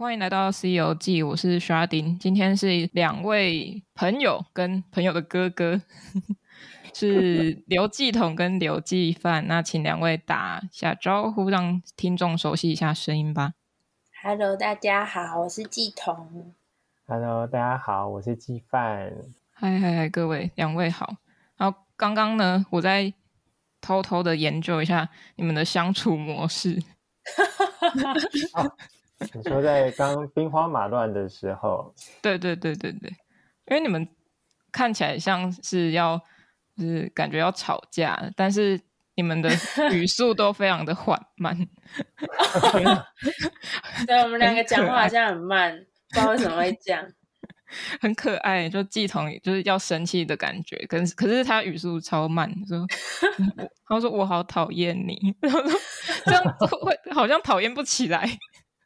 欢迎来到《C 游记》，我是 Sharding。今天是两位朋友跟朋友的哥哥，是 刘继统跟刘继范。那请两位打下招呼，让听众熟悉一下声音吧。Hello，大家好，我是继统。Hello，大家好，我是继范。嗨嗨嗨，各位两位好。然后刚刚呢，我在偷偷的研究一下你们的相处模式。哦你说在刚兵荒马乱的时候，对对对对对，因为你们看起来像是要，就是感觉要吵架，但是你们的 语速都非常的缓慢。对，我们两个讲话好像很慢，不知道为什么会这样。很可爱，就季彤就是要生气的感觉，可是可是他语速超慢，说，他说我好讨厌你，然后说这样会好像讨厌不起来。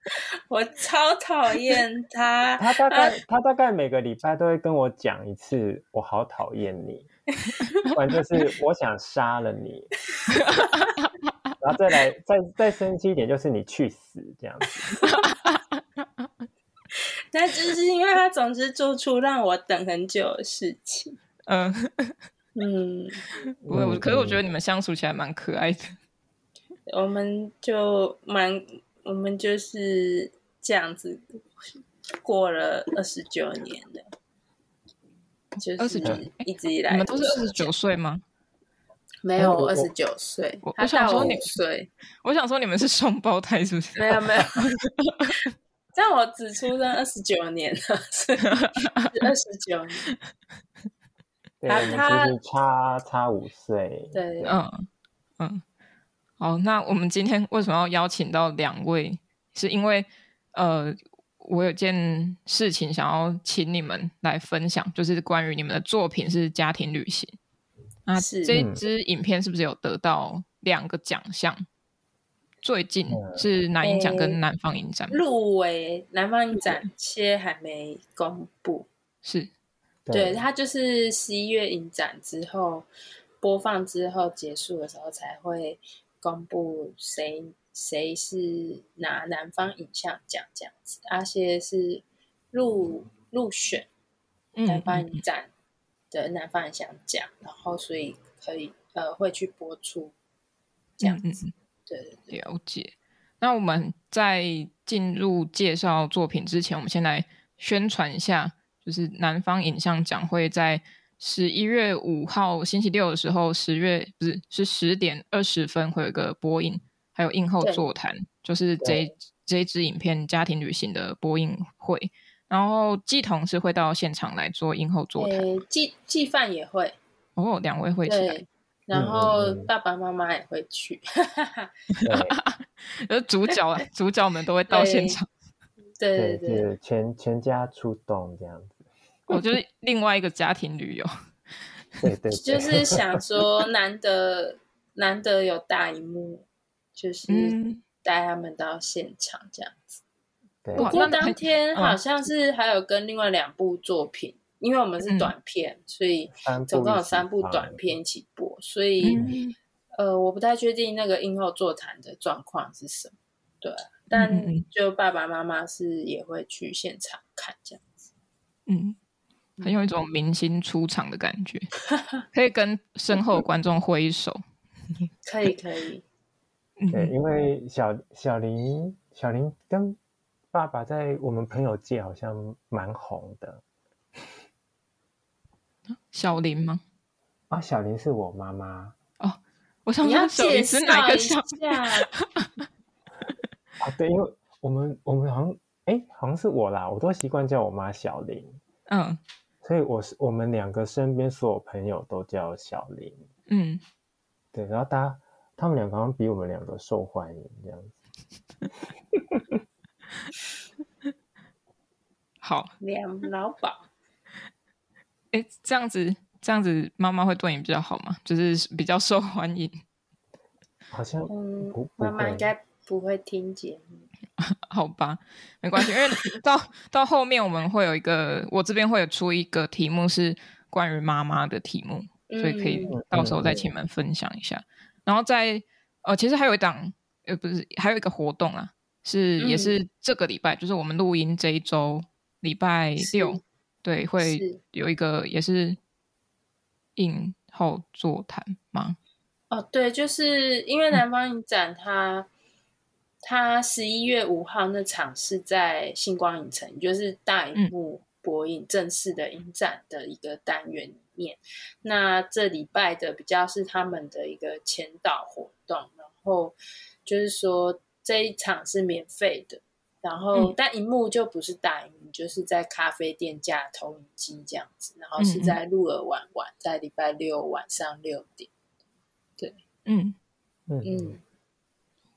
我超讨厌他，他大概他大概每个礼拜都会跟我讲一次，我好讨厌你，不然就是我想杀了你，然后再来再再生气一点，就是你去死这样子。那就是因为他总是做出让我等很久的事情。嗯嗯，我、嗯、可是我觉得你们相处起来蛮可爱的。我们就蛮。我们就是这样子过了二十九年的，就是一直以来，你们都是二十九岁吗？没有，我二十九岁。我想说你岁，我想说你们是双胞胎，是不是？没有没有，但我只出生二十九年了，是 二十九年。他他差差五岁，对，嗯嗯。好，那我们今天为什么要邀请到两位？是因为，呃，我有件事情想要请你们来分享，就是关于你们的作品是家庭旅行。那这支影片是不是有得到两个奖项？嗯、最近是南影展跟南方影展入围，南方影展且还没公布。是，对，它就是十一月影展之后播放之后结束的时候才会。公布谁谁是拿南方影像奖这样子，阿些是入入选南方影展的南方影像奖，然后所以可以呃会去播出这样子。嗯嗯，对，对，对，了解。那我们在进入介绍作品之前，我们先来宣传一下，就是南方影像奖会在。十一月五号星期六的时候，十月不是是十点二十分会有一个播映，还有映后座谈，就是这这一支影片家庭旅行的播映会。然后继统是会到现场来做映后座谈，季季范也会。哦，两位会起来，然后爸爸妈妈也会去，而 主角啊，主角们都会到现场，对对对，对，全全家出动这样子。我就是另外一个家庭旅游，对对，就是想说难得难得有大荧幕，就是带他们到现场这样子。不过当天好像是还有跟另外两部作品，因为我们是短片，所以总共有三部短片一起播，所以呃，我不太确定那个映后座谈的状况是什么。对，但就爸爸妈妈是也会去现场看这样子，嗯。很有一种明星出场的感觉，可以跟身后观众挥手。可以可以，对，因为小小林小林跟爸爸在我们朋友界好像蛮红的。小林吗？啊，小林是我妈妈。哦，我想说小林是哪个小？啊，对，因为我们我们好像哎，好像是我啦，我都习惯叫我妈小林。嗯。所以我是我们两个身边所有朋友都叫小林，嗯，对，然后大家他们两个好像比我们两个受欢迎这样子。好，两老宝，哎，这样子这样子，妈妈会对你比较好吗？就是比较受欢迎？好像嗯，妈妈应该不会听节目。好吧，没关系，因为 到到后面我们会有一个，我这边会有出一个题目是关于妈妈的题目，所以可以到时候再请你们分享一下。嗯、然后在呃，其实还有一档呃，不是还有一个活动啊，是也是这个礼拜，嗯、就是我们录音这一周礼拜六，对，会有一个也是映后座谈吗？哦，对，就是因为南方影展它，它它十一月五号那场是在星光影城，就是大荧幕播映正式的影展的一个单元里面。嗯、那这礼拜的比较是他们的一个前导活动，然后就是说。这一场是免费的，然后、嗯、但荧幕就不是大荧幕，就是在咖啡店架投影机这样子，然后是在鹿儿湾玩，在礼拜六晚上六点。对，嗯嗯嗯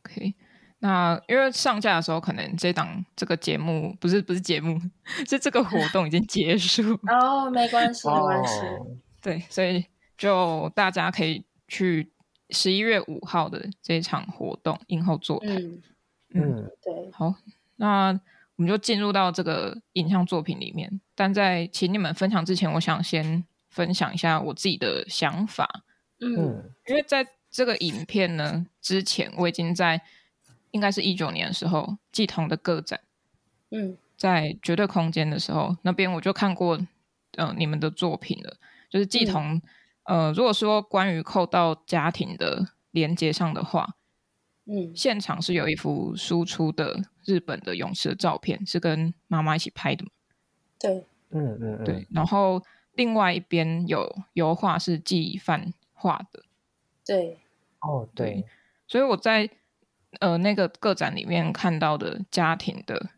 ，OK。那因为上架的时候，可能这档这个节目不是不是节目，是这个活动已经结束。哦，没关系，没关系。哦、对，所以就大家可以去。十一月五号的这一场活动映后座谈，嗯嗯，对，好，那我们就进入到这个影像作品里面。但在请你们分享之前，我想先分享一下我自己的想法。嗯，因为在这个影片呢之前，我已经在应该是一九年的时候，季彤的个展，嗯，在绝对空间的时候，那边我就看过，呃，你们的作品了，就是季彤。嗯呃，如果说关于扣到家庭的连接上的话，嗯，现场是有一幅输出的日本的勇士的照片，是跟妈妈一起拍的嘛？对，嗯嗯，对。然后另外一边有油画是纪梵画的，对，哦对，对。所以我在呃那个个展里面看到的家庭的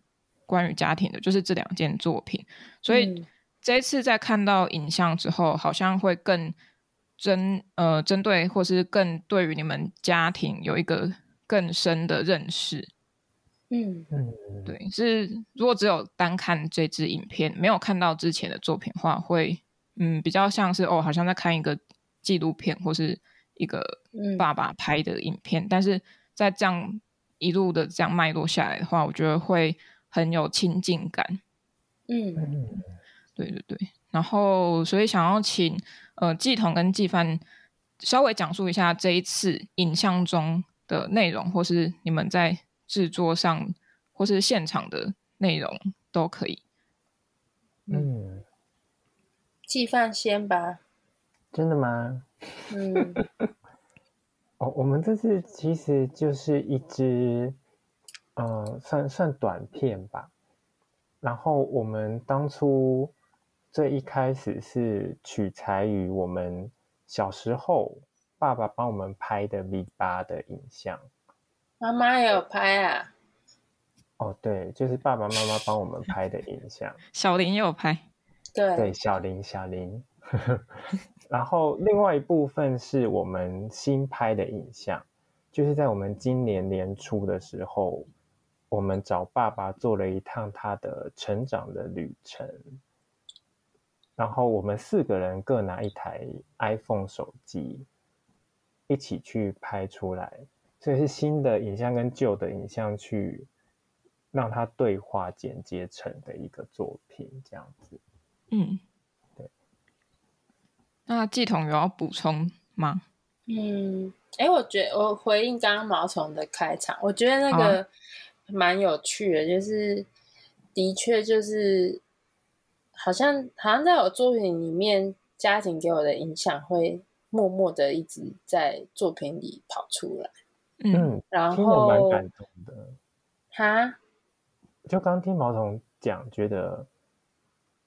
关于家庭的，就是这两件作品。所以这一次在看到影像之后，好像会更。针呃，针对或是更对于你们家庭有一个更深的认识，嗯。嗯，对，是如果只有单看这支影片，没有看到之前的作品的话，会嗯比较像是哦，好像在看一个纪录片或是一个爸爸拍的影片，嗯、但是在这样一路的这样脉络下来的话，我觉得会很有亲近感，嗯，对对对，然后所以想要请。呃，季彤跟季帆稍微讲述一下这一次影像中的内容，或是你们在制作上，或是现场的内容都可以。嗯，季帆先吧。真的吗？嗯。哦，我们这次其实就是一支，呃，算算短片吧。然后我们当初。最一开始是取材于我们小时候爸爸帮我们拍的 V 八的影像，妈妈也有拍啊。哦，对，就是爸爸妈妈帮我们拍的影像。小林也有拍，对对，小林小林。然后另外一部分是我们新拍的影像，就是在我们今年年初的时候，我们找爸爸做了一趟他的成长的旅程。然后我们四个人各拿一台 iPhone 手机，一起去拍出来，所以是新的影像跟旧的影像去让它对话剪接成的一个作品，这样子。嗯，那季彤有要补充吗？嗯，哎，我觉得我回应刚刚毛虫的开场，我觉得那个蛮有趣的，就是的确就是。好像好像在我作品里面，家庭给我的影响会默默的一直在作品里跑出来。嗯，然后蛮感动的。哈？就刚听毛虫讲，觉得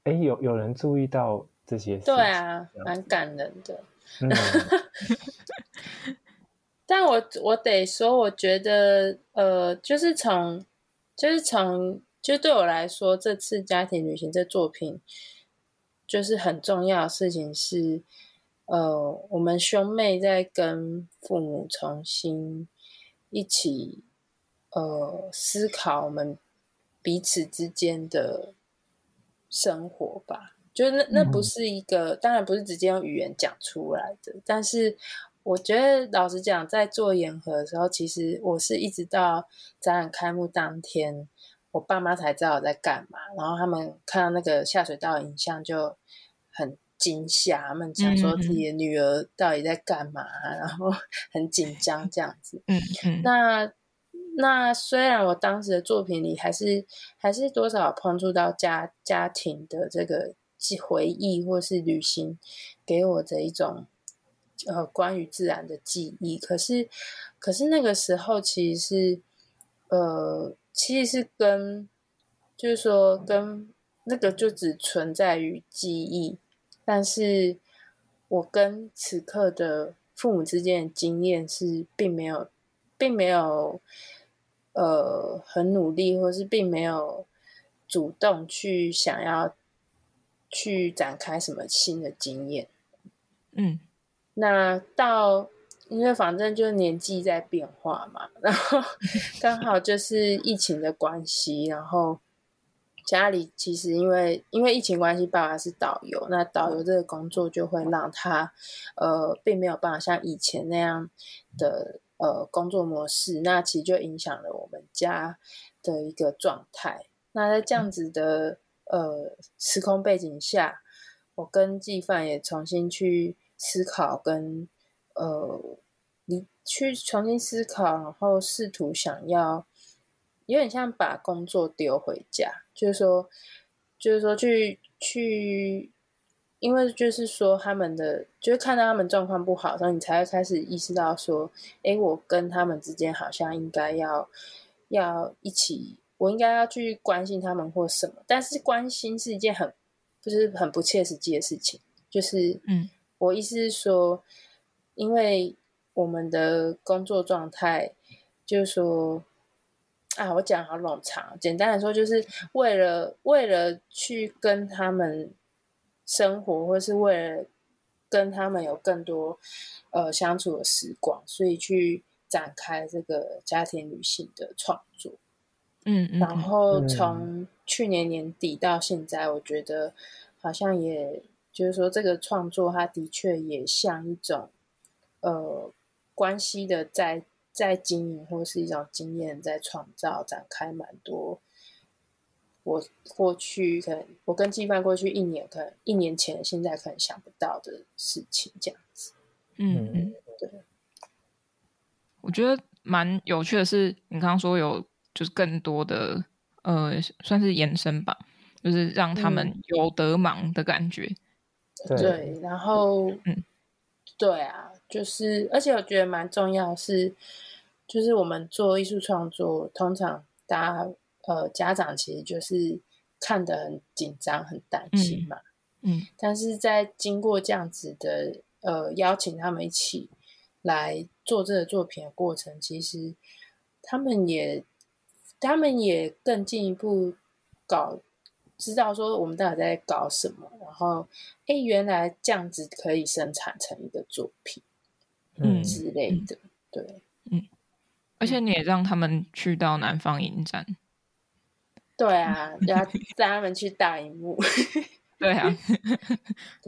哎，有有人注意到这些事。对啊，蛮感人的。嗯、但我我得说，我觉得呃，就是从就是从。就对我来说，这次家庭旅行这作品，就是很重要的事情是，呃，我们兄妹在跟父母重新一起，呃，思考我们彼此之间的生活吧。就那那不是一个，嗯、当然不是直接用语言讲出来的，但是我觉得老实讲，在做研合的时候，其实我是一直到展览开幕当天。我爸妈才知道我在干嘛，然后他们看到那个下水道影像就很惊吓，他们想说自己的女儿到底在干嘛，嗯、然后 很紧张这样子。嗯嗯。那那虽然我当时的作品里还是还是多少碰触到家家庭的这个记回忆，或是旅行给我的一种呃关于自然的记忆，可是可是那个时候其实是呃其实是跟就是说跟那个就只存在于记忆，但是我跟此刻的父母之间的经验是并没有并没有。呃，很努力，或是并没有主动去想要去展开什么新的经验。嗯，那到因为反正就是年纪在变化嘛，然后 刚好就是疫情的关系，然后家里其实因为因为疫情关系，爸爸是导游，那导游这个工作就会让他呃，并没有办法像以前那样的。呃，工作模式，那其实就影响了我们家的一个状态。那在这样子的呃时空背景下，我跟纪范也重新去思考跟，呃你去重新思考，然后试图想要有点像把工作丢回家，就是说，就是说去去。因为就是说，他们的就是看到他们状况不好，然后你才会开始意识到说，哎，我跟他们之间好像应该要要一起，我应该要去关心他们或什么。但是关心是一件很就是很不切实际的事情。就是，嗯，我意思是说，因为我们的工作状态，就是说，啊，我讲好冗长。简单来说，就是为了为了去跟他们。生活，或是为了跟他们有更多呃相处的时光，所以去展开这个家庭旅行的创作。嗯，嗯，然后从去年年底到现在，我觉得好像也就是说，这个创作它的确也像一种呃关系的在在经营，或是一种经验在创造，展开蛮多。我过去可能，我跟纪范过去一年，可能一年前，现在可能想不到的事情，这样子。嗯嗯，对。我觉得蛮有趣的是，你刚刚说有就是更多的呃，算是延伸吧，就是让他们有得忙的感觉。嗯、对，然后嗯，对啊，就是而且我觉得蛮重要是，就是我们做艺术创作，通常大家。呃，家长其实就是看得很紧张、很担心嘛。嗯，嗯，但是在经过这样子的呃邀请他们一起来做这个作品的过程，其实他们也他们也更进一步搞知道说我们到底在搞什么，然后哎，原来这样子可以生产成一个作品，嗯之类的，对，嗯，而且你也让他们去到南方影展。对啊，要带他们去大荧幕。对啊，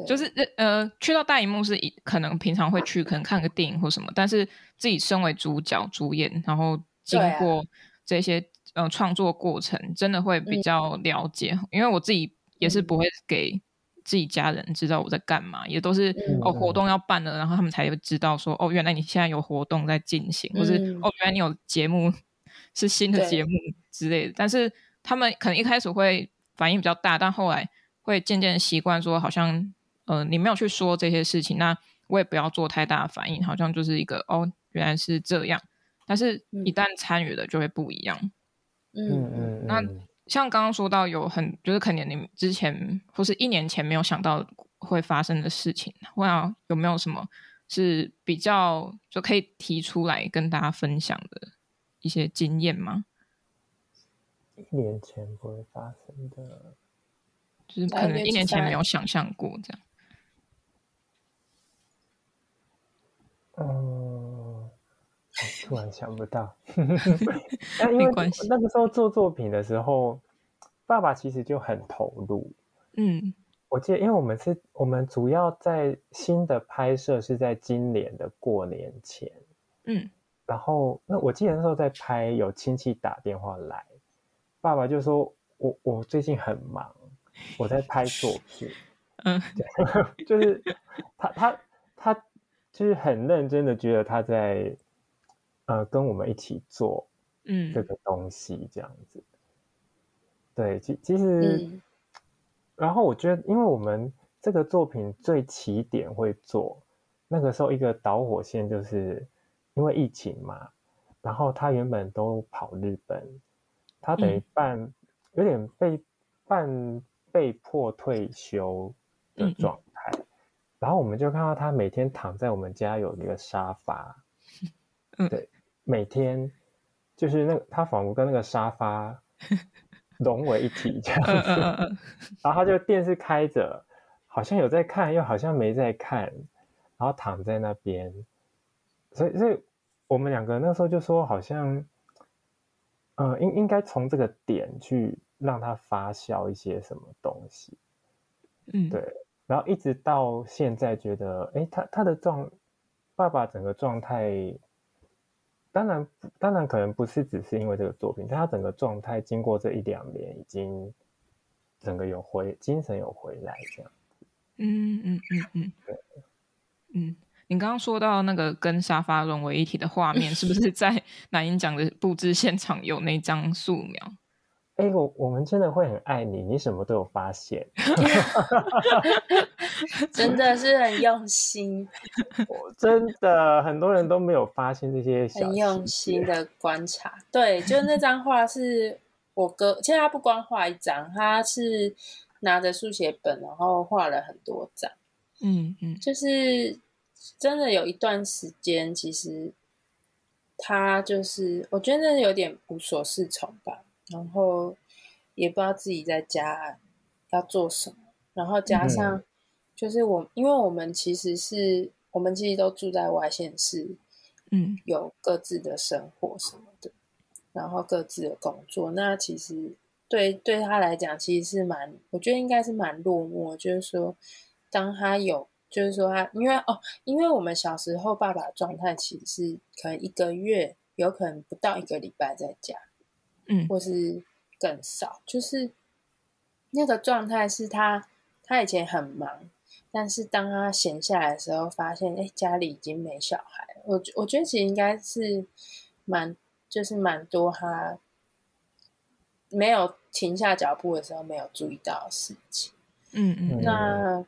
就是呃，去到大荧幕是可能平常会去，可能看个电影或什么，但是自己身为主角、主演，然后经过这些、啊、呃创作过程，真的会比较了解、嗯。因为我自己也是不会给自己家人知道我在干嘛，嗯、也都是、嗯、哦活动要办了，然后他们才会知道说哦，原来你现在有活动在进行，嗯、或是哦原来你有节目是新的节目之类的，但是。他们可能一开始会反应比较大，但后来会渐渐习惯，说好像呃你没有去说这些事情，那我也不要做太大的反应，好像就是一个哦原来是这样。但是一旦参与了就会不一样。嗯嗯。那像刚刚说到有很就是可能你之前或是一年前没有想到会发生的事情，我想有没有什么是比较就可以提出来跟大家分享的一些经验吗？一年前不会发生的，就是可能一年前没有想象过这样。嗯，突然想不到。但因为那个时候做作品的时候，爸爸其实就很投入。嗯，我记得，因为我们是我们主要在新的拍摄是在今年的过年前。嗯，然后那我记得那时候在拍，有亲戚打电话来。爸爸就说：“我我最近很忙，我在拍作品。”嗯，就是他他他就是很认真的觉得他在呃跟我们一起做，嗯，这个东西这样子。嗯、对，其其实，嗯、然后我觉得，因为我们这个作品最起点会做，那个时候一个导火线就是因为疫情嘛，然后他原本都跑日本，他等于半、嗯、有点被半被迫退休的状态，然后我们就看到他每天躺在我们家有一个沙发，嗯、对，每天就是那个他仿佛跟那个沙发 融为一体这样子，嗯嗯、然后他就电视开着，好像有在看，又好像没在看，然后躺在那边，所以所以我们两个那时候就说，好像，呃，应应该从这个点去让他发酵一些什么东西，嗯，对，然后一直到现在觉得，哎，他他的状，爸爸整个状态，当然当然可能不是只是因为这个作品，但他整个状态经过这一两年，已经整个有回精神有回来这样，嗯嗯嗯嗯，对，嗯。你刚刚说到那个跟沙发融为一体的画面，是不是在南音奖的布置现场有那张素描？哎、欸，我我们真的会很爱你，你什么都有发现，真的是很用心。我真的很多人都没有发现这些小很用心的观察。对，就那张画是我哥，其实他不光画一张，他是拿着速写本，然后画了很多张。嗯嗯，就是。真的有一段时间，其实他就是，我觉得有点无所适从吧，然后也不知道自己在家要做什么，然后加上就是我，嗯、因为我们其实是我们其实都住在外县市，嗯，有各自的生活什么的，然后各自的工作，那其实对对他来讲，其实是蛮，我觉得应该是蛮落寞，就是说，当他有。就是说他，因为哦，因为我们小时候爸爸状态其实是可能一个月，有可能不到一个礼拜在家，嗯，或是更少。就是那个状态是他，他以前很忙，但是当他闲下来的时候，发现哎，家里已经没小孩了。我我觉得其实应该是蛮，就是蛮多他没有停下脚步的时候没有注意到的事情。嗯嗯，那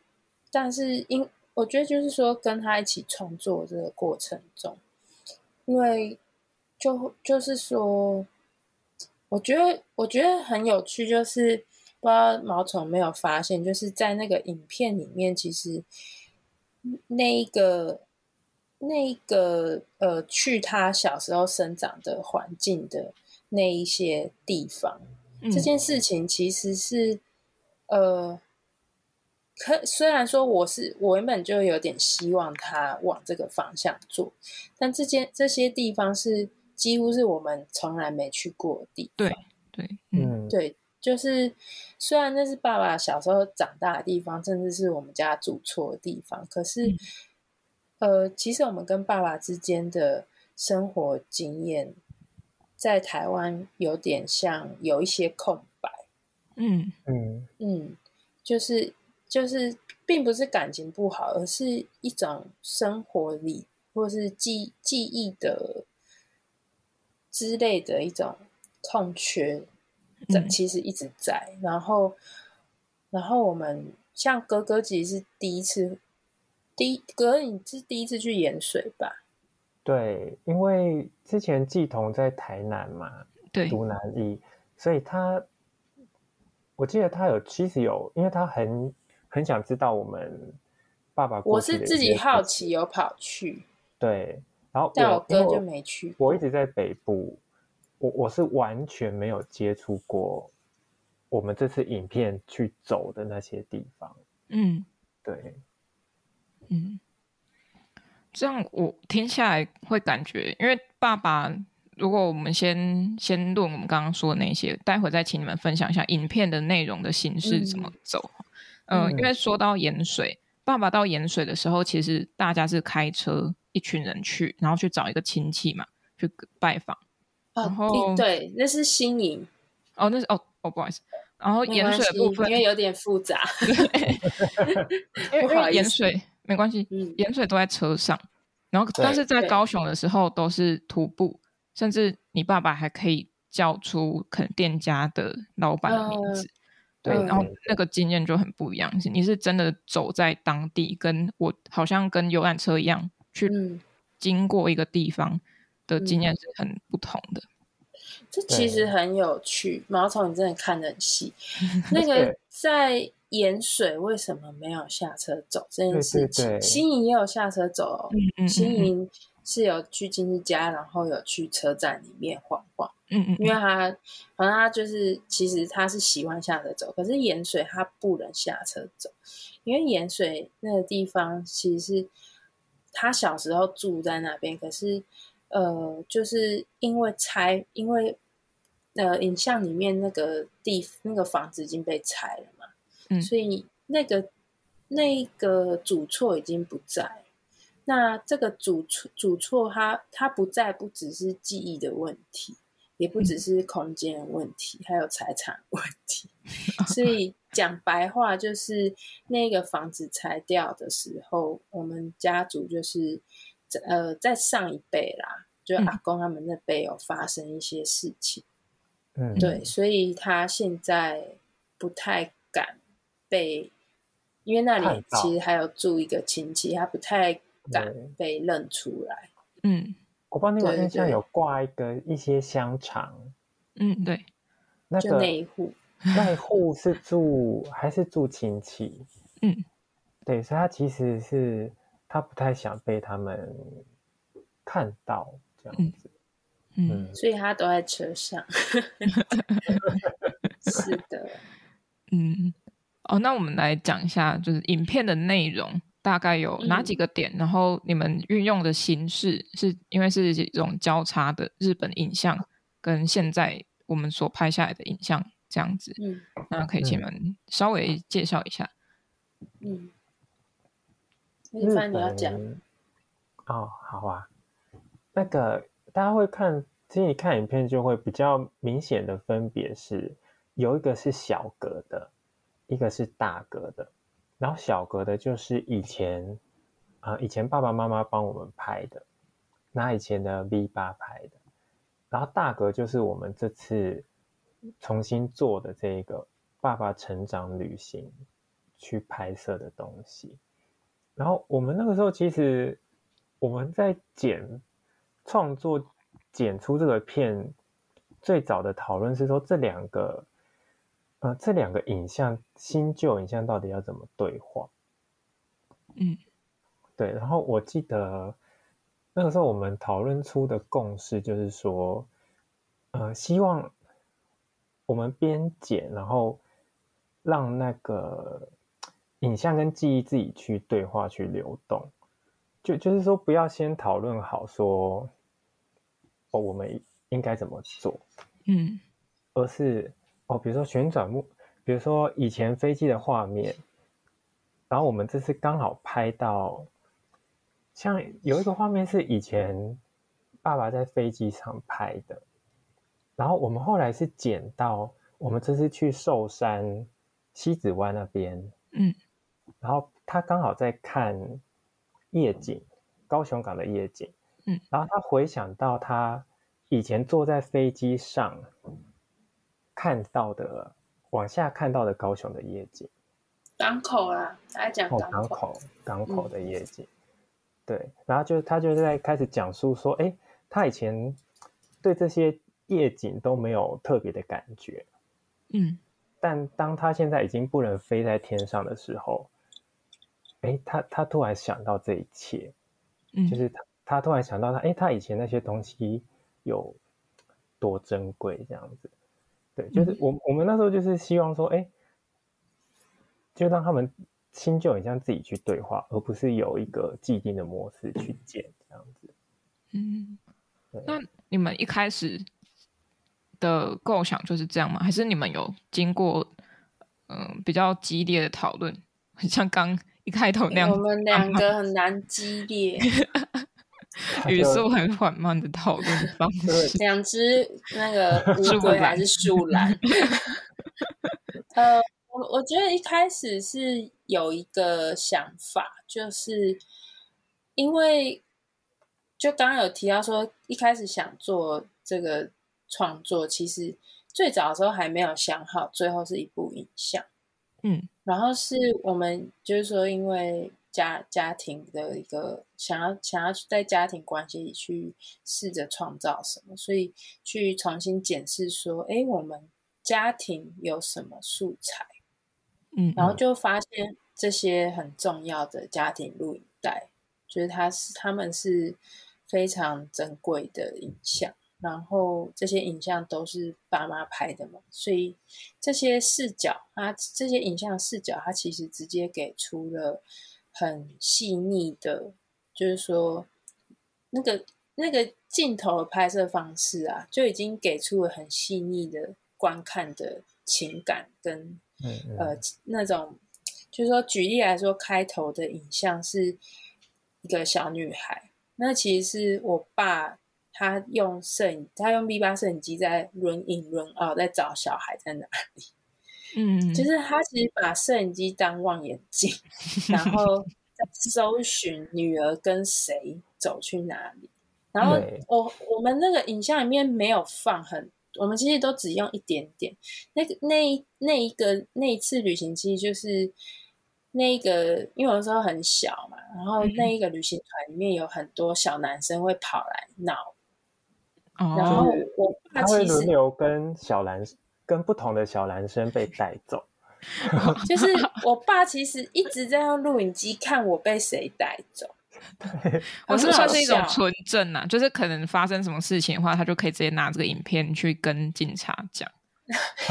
但是因我觉得就是说，跟他一起创作这个过程中，因为就就是说，我觉得我觉得很有趣，就是不知道毛虫没有发现，就是在那个影片里面，其实那一个那一个呃，去他小时候生长的环境的那一些地方，嗯、这件事情其实是呃。可虽然说我是我原本就有点希望他往这个方向做，但这件这些地方是几乎是我们从来没去过的地方。对对，嗯，对，就是虽然那是爸爸小时候长大的地方，甚至是我们家住错的地方，可是，嗯、呃，其实我们跟爸爸之间的生活经验，在台湾有点像有一些空白。嗯嗯嗯，就是。就是并不是感情不好，而是一种生活里或是记记忆的之类的一种空缺，在其实一直在。嗯、然后，然后我们像哥哥，其实是第一次，第一哥哥你是第一次去盐水吧？对，因为之前季彤在台南嘛，对，读南艺，所以他我记得他有其实有，因为他很。很想知道我们爸爸过。我是自己好奇，有跑去。对，然后但我哥就没去。我一直在北部，我我是完全没有接触过我们这次影片去走的那些地方。嗯，对，嗯，这样我听下来会感觉，因为爸爸，如果我们先先论我们刚刚说的那些，待会再请你们分享一下影片的内容的形式怎么走。嗯因为说到盐水，爸爸到盐水的时候，其实大家是开车一群人去，然后去找一个亲戚嘛，去拜访。哦、然后对，那是新营。哦，那是哦哦，不好意思。然后盐水的部分因为有点复杂，因为盐水没关系，盐、嗯、水都在车上。然后，但是在高雄的时候都是徒步，甚至你爸爸还可以叫出可能店家的老板的名字。对，然后那个经验就很不一样。你是真的走在当地，跟我好像跟游览车一样去经过一个地方的经验是很不同的。这其实很有趣，毛虫你真的看得很细。那个在盐水为什么没有下车走这件事情？新营也有下车走哦，新营是有去亲戚家，然后有去车站里面晃晃。嗯嗯，因为他反正他就是其实他是喜欢下车走，可是盐水他不能下车走，因为盐水那个地方其实是他小时候住在那边，可是。呃，就是因为拆，因为呃，影像里面那个地那个房子已经被拆了嘛，嗯，所以那个那个主错已经不在。那这个主错主错，它它不在，不只是记忆的问题，也不只是空间的问题，嗯、还有财产问题。所以讲白话，就是那个房子拆掉的时候，我们家族就是。呃，在上一辈啦，就阿公他们那辈有发生一些事情，嗯，对，所以他现在不太敢被，因为那里其实还有住一个亲戚，他不太敢被认出来。嗯，我帮你们印象有挂一个一些香肠，嗯，对，那个那一户，那一户是住还是住亲戚？嗯，对，所以他其实是。他不太想被他们看到这样子，嗯，嗯，所以他都在车上。是的，嗯，哦，那我们来讲一下，就是影片的内容大概有哪几个点？嗯、然后你们运用的形式是因为是这种交叉的日本影像跟现在我们所拍下来的影像这样子，嗯，那可以请你们稍微介绍一下，嗯。日本你要讲哦，好啊。那个大家会看，其实你看影片就会比较明显的分别是，有一个是小格的，一个是大格的。然后小格的就是以前啊、呃，以前爸爸妈妈帮我们拍的，拿以前的 V 八拍的。然后大格就是我们这次重新做的这个爸爸成长旅行去拍摄的东西。然后我们那个时候，其实我们在剪创作剪出这个片，最早的讨论是说这两个，呃，这两个影像新旧影像到底要怎么对话？嗯，对。然后我记得那个时候我们讨论出的共识就是说，呃，希望我们边剪，然后让那个。影像跟记忆自己去对话、去流动，就就是说，不要先讨论好说，哦，我们应该怎么做，嗯，而是哦，比如说旋转木，比如说以前飞机的画面，然后我们这次刚好拍到，像有一个画面是以前爸爸在飞机上拍的，然后我们后来是捡到我们这次去寿山西子湾那边，嗯。然后他刚好在看夜景，高雄港的夜景。嗯，然后他回想到他以前坐在飞机上看到的，往下看到的高雄的夜景。港口啊，他在讲港口，港口的夜景。嗯、对，然后就他就在开始讲述说，哎，他以前对这些夜景都没有特别的感觉。嗯，但当他现在已经不能飞在天上的时候。哎，他他突然想到这一切，嗯，就是他他突然想到他，哎，他以前那些东西有多珍贵，这样子，对，就是我、嗯、我们那时候就是希望说，哎，就让他们新旧很像自己去对话，而不是有一个既定的模式去建这样子。嗯，那你们一开始的构想就是这样吗？还是你们有经过嗯、呃、比较激烈的讨论，很 像刚。一开头那样，我们两个很难激烈，语速很缓慢的讨论方式。两只那个 乌龟还是树懒？呃，我我觉得一开始是有一个想法，就是因为就刚刚有提到说，一开始想做这个创作，其实最早的时候还没有想好，最后是一部影像。嗯，然后是我们就是说，因为家家庭的一个想要想要在家庭关系里去试着创造什么，所以去重新检视说，哎，我们家庭有什么素材？嗯，然后就发现这些很重要的家庭录影带，就是它是他们是非常珍贵的影像。然后这些影像都是爸妈拍的嘛，所以这些视角，它这些影像视角，它其实直接给出了很细腻的，就是说那个那个镜头的拍摄方式啊，就已经给出了很细腻的观看的情感跟嗯嗯呃那种，就是说举例来说，开头的影像是一个小女孩，那其实是我爸。他用摄影，他用 V 八摄影机在轮影轮哦，在找小孩在哪里。嗯，就是他其实把摄影机当望远镜，然后在搜寻女儿跟谁走去哪里。然后我我们那个影像里面没有放很，我们其实都只用一点点。那个那那一个那一次旅行其实就是那一个，因为有时候很小嘛，然后那一个旅行团里面有很多小男生会跑来闹。然后我爸他会轮流跟小男跟不同的小男生被带走，就是我爸其实一直在用录影机看我被谁带走。对，我是算是一种纯正呐，就是可能发生什么事情的话，他就可以直接拿这个影片去跟警察讲。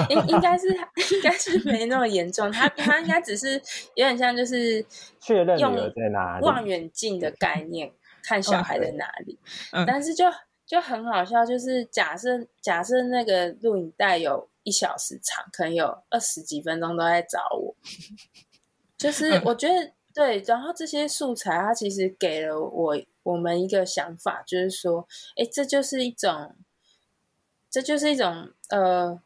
应应该是应该是没那么严重，他他应该只是有点像就是确认用在哪里，望远镜的概念看小孩在哪里，嗯、但是就。就很好笑，就是假设假设那个录影带有一小时长，可能有二十几分钟都在找我。就是我觉得对，然后这些素材它其实给了我我们一个想法，就是说，哎，这就是一种，这就是一种呃，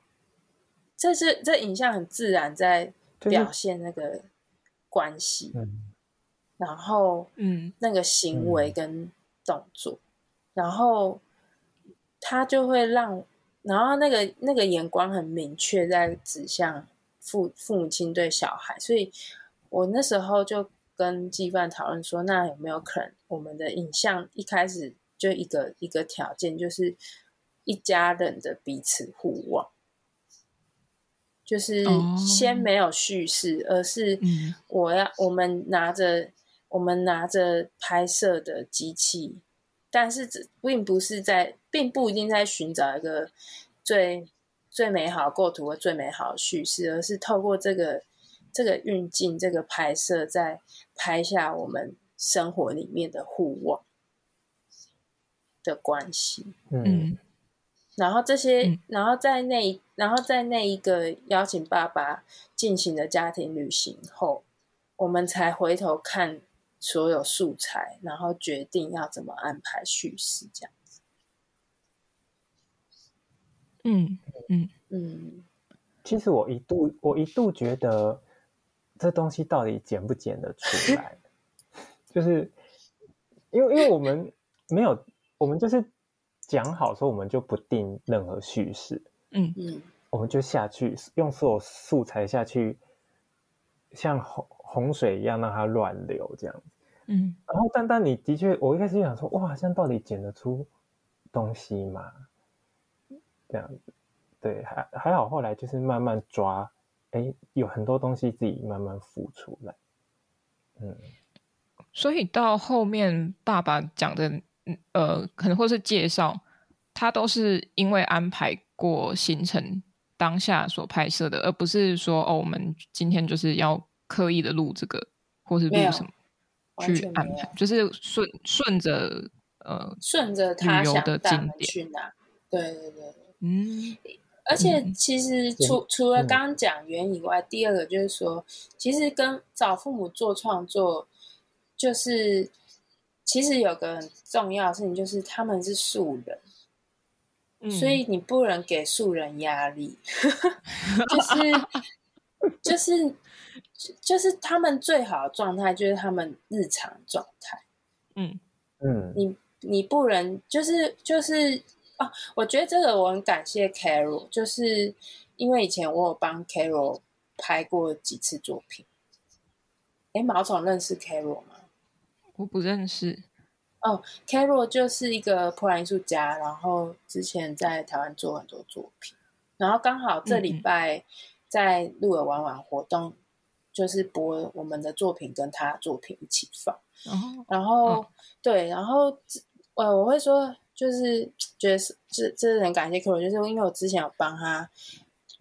这是这影像很自然在表现那个关系，嗯，然后嗯，那个行为跟动作，嗯、然后。他就会让，然后那个那个眼光很明确，在指向父父母亲对小孩，所以我那时候就跟纪范讨论说，那有没有可能我们的影像一开始就一个一个条件，就是一家人的彼此互望，就是先没有叙事，而是我要我们拿着我们拿着拍摄的机器。但是这并不是在，并不一定在寻找一个最最美好构图和最美好的叙事，而是透过这个这个运镜、这个拍摄，在拍下我们生活里面的互望的关系。嗯，然后这些，嗯、然后在那，然后在那一个邀请爸爸进行的家庭旅行后，我们才回头看。所有素材，然后决定要怎么安排叙事，这样子。嗯嗯嗯。其实我一度，我一度觉得这东西到底剪不剪得出来？就是因为，因为我们没有，我们就是讲好说，我们就不定任何叙事。嗯嗯。我们就下去用所有素材下去，像红。洪水一样让它乱流，这样子。嗯，然后但但你的确，我一开始就想说，哇，这样到底剪得出东西吗？这样子，对，还还好，后来就是慢慢抓，哎，有很多东西自己慢慢浮出来。嗯，所以到后面爸爸讲的，呃，可能或是介绍，他都是因为安排过行程当下所拍摄的，而不是说哦，我们今天就是要。刻意的录这个，或是录什么去安排，就是顺顺着呃顺着他想的景点去哪。对对对，嗯。而且其实除、嗯、除了刚刚讲缘以外，嗯、第二个就是说，其实跟找父母做创作，就是其实有个很重要的事情，就是他们是素人，嗯、所以你不能给素人压力，就 是 就是。就是他们最好的状态，就是他们日常状态。嗯嗯，你你不能就是就是啊，我觉得这个我很感谢 Carol，就是因为以前我有帮 Carol 拍过几次作品。哎，毛虫认识 Carol 吗？我不认识。哦，Carol 就是一个波兰艺术家，然后之前在台湾做很多作品，然后刚好这礼拜在鹿耳玩玩活动，嗯、就是播我们的作品跟他作品一起放。哦、然后、哦、对，然后呃，我会说就是觉得是这这是很感谢 Carol，就是因为我之前有帮他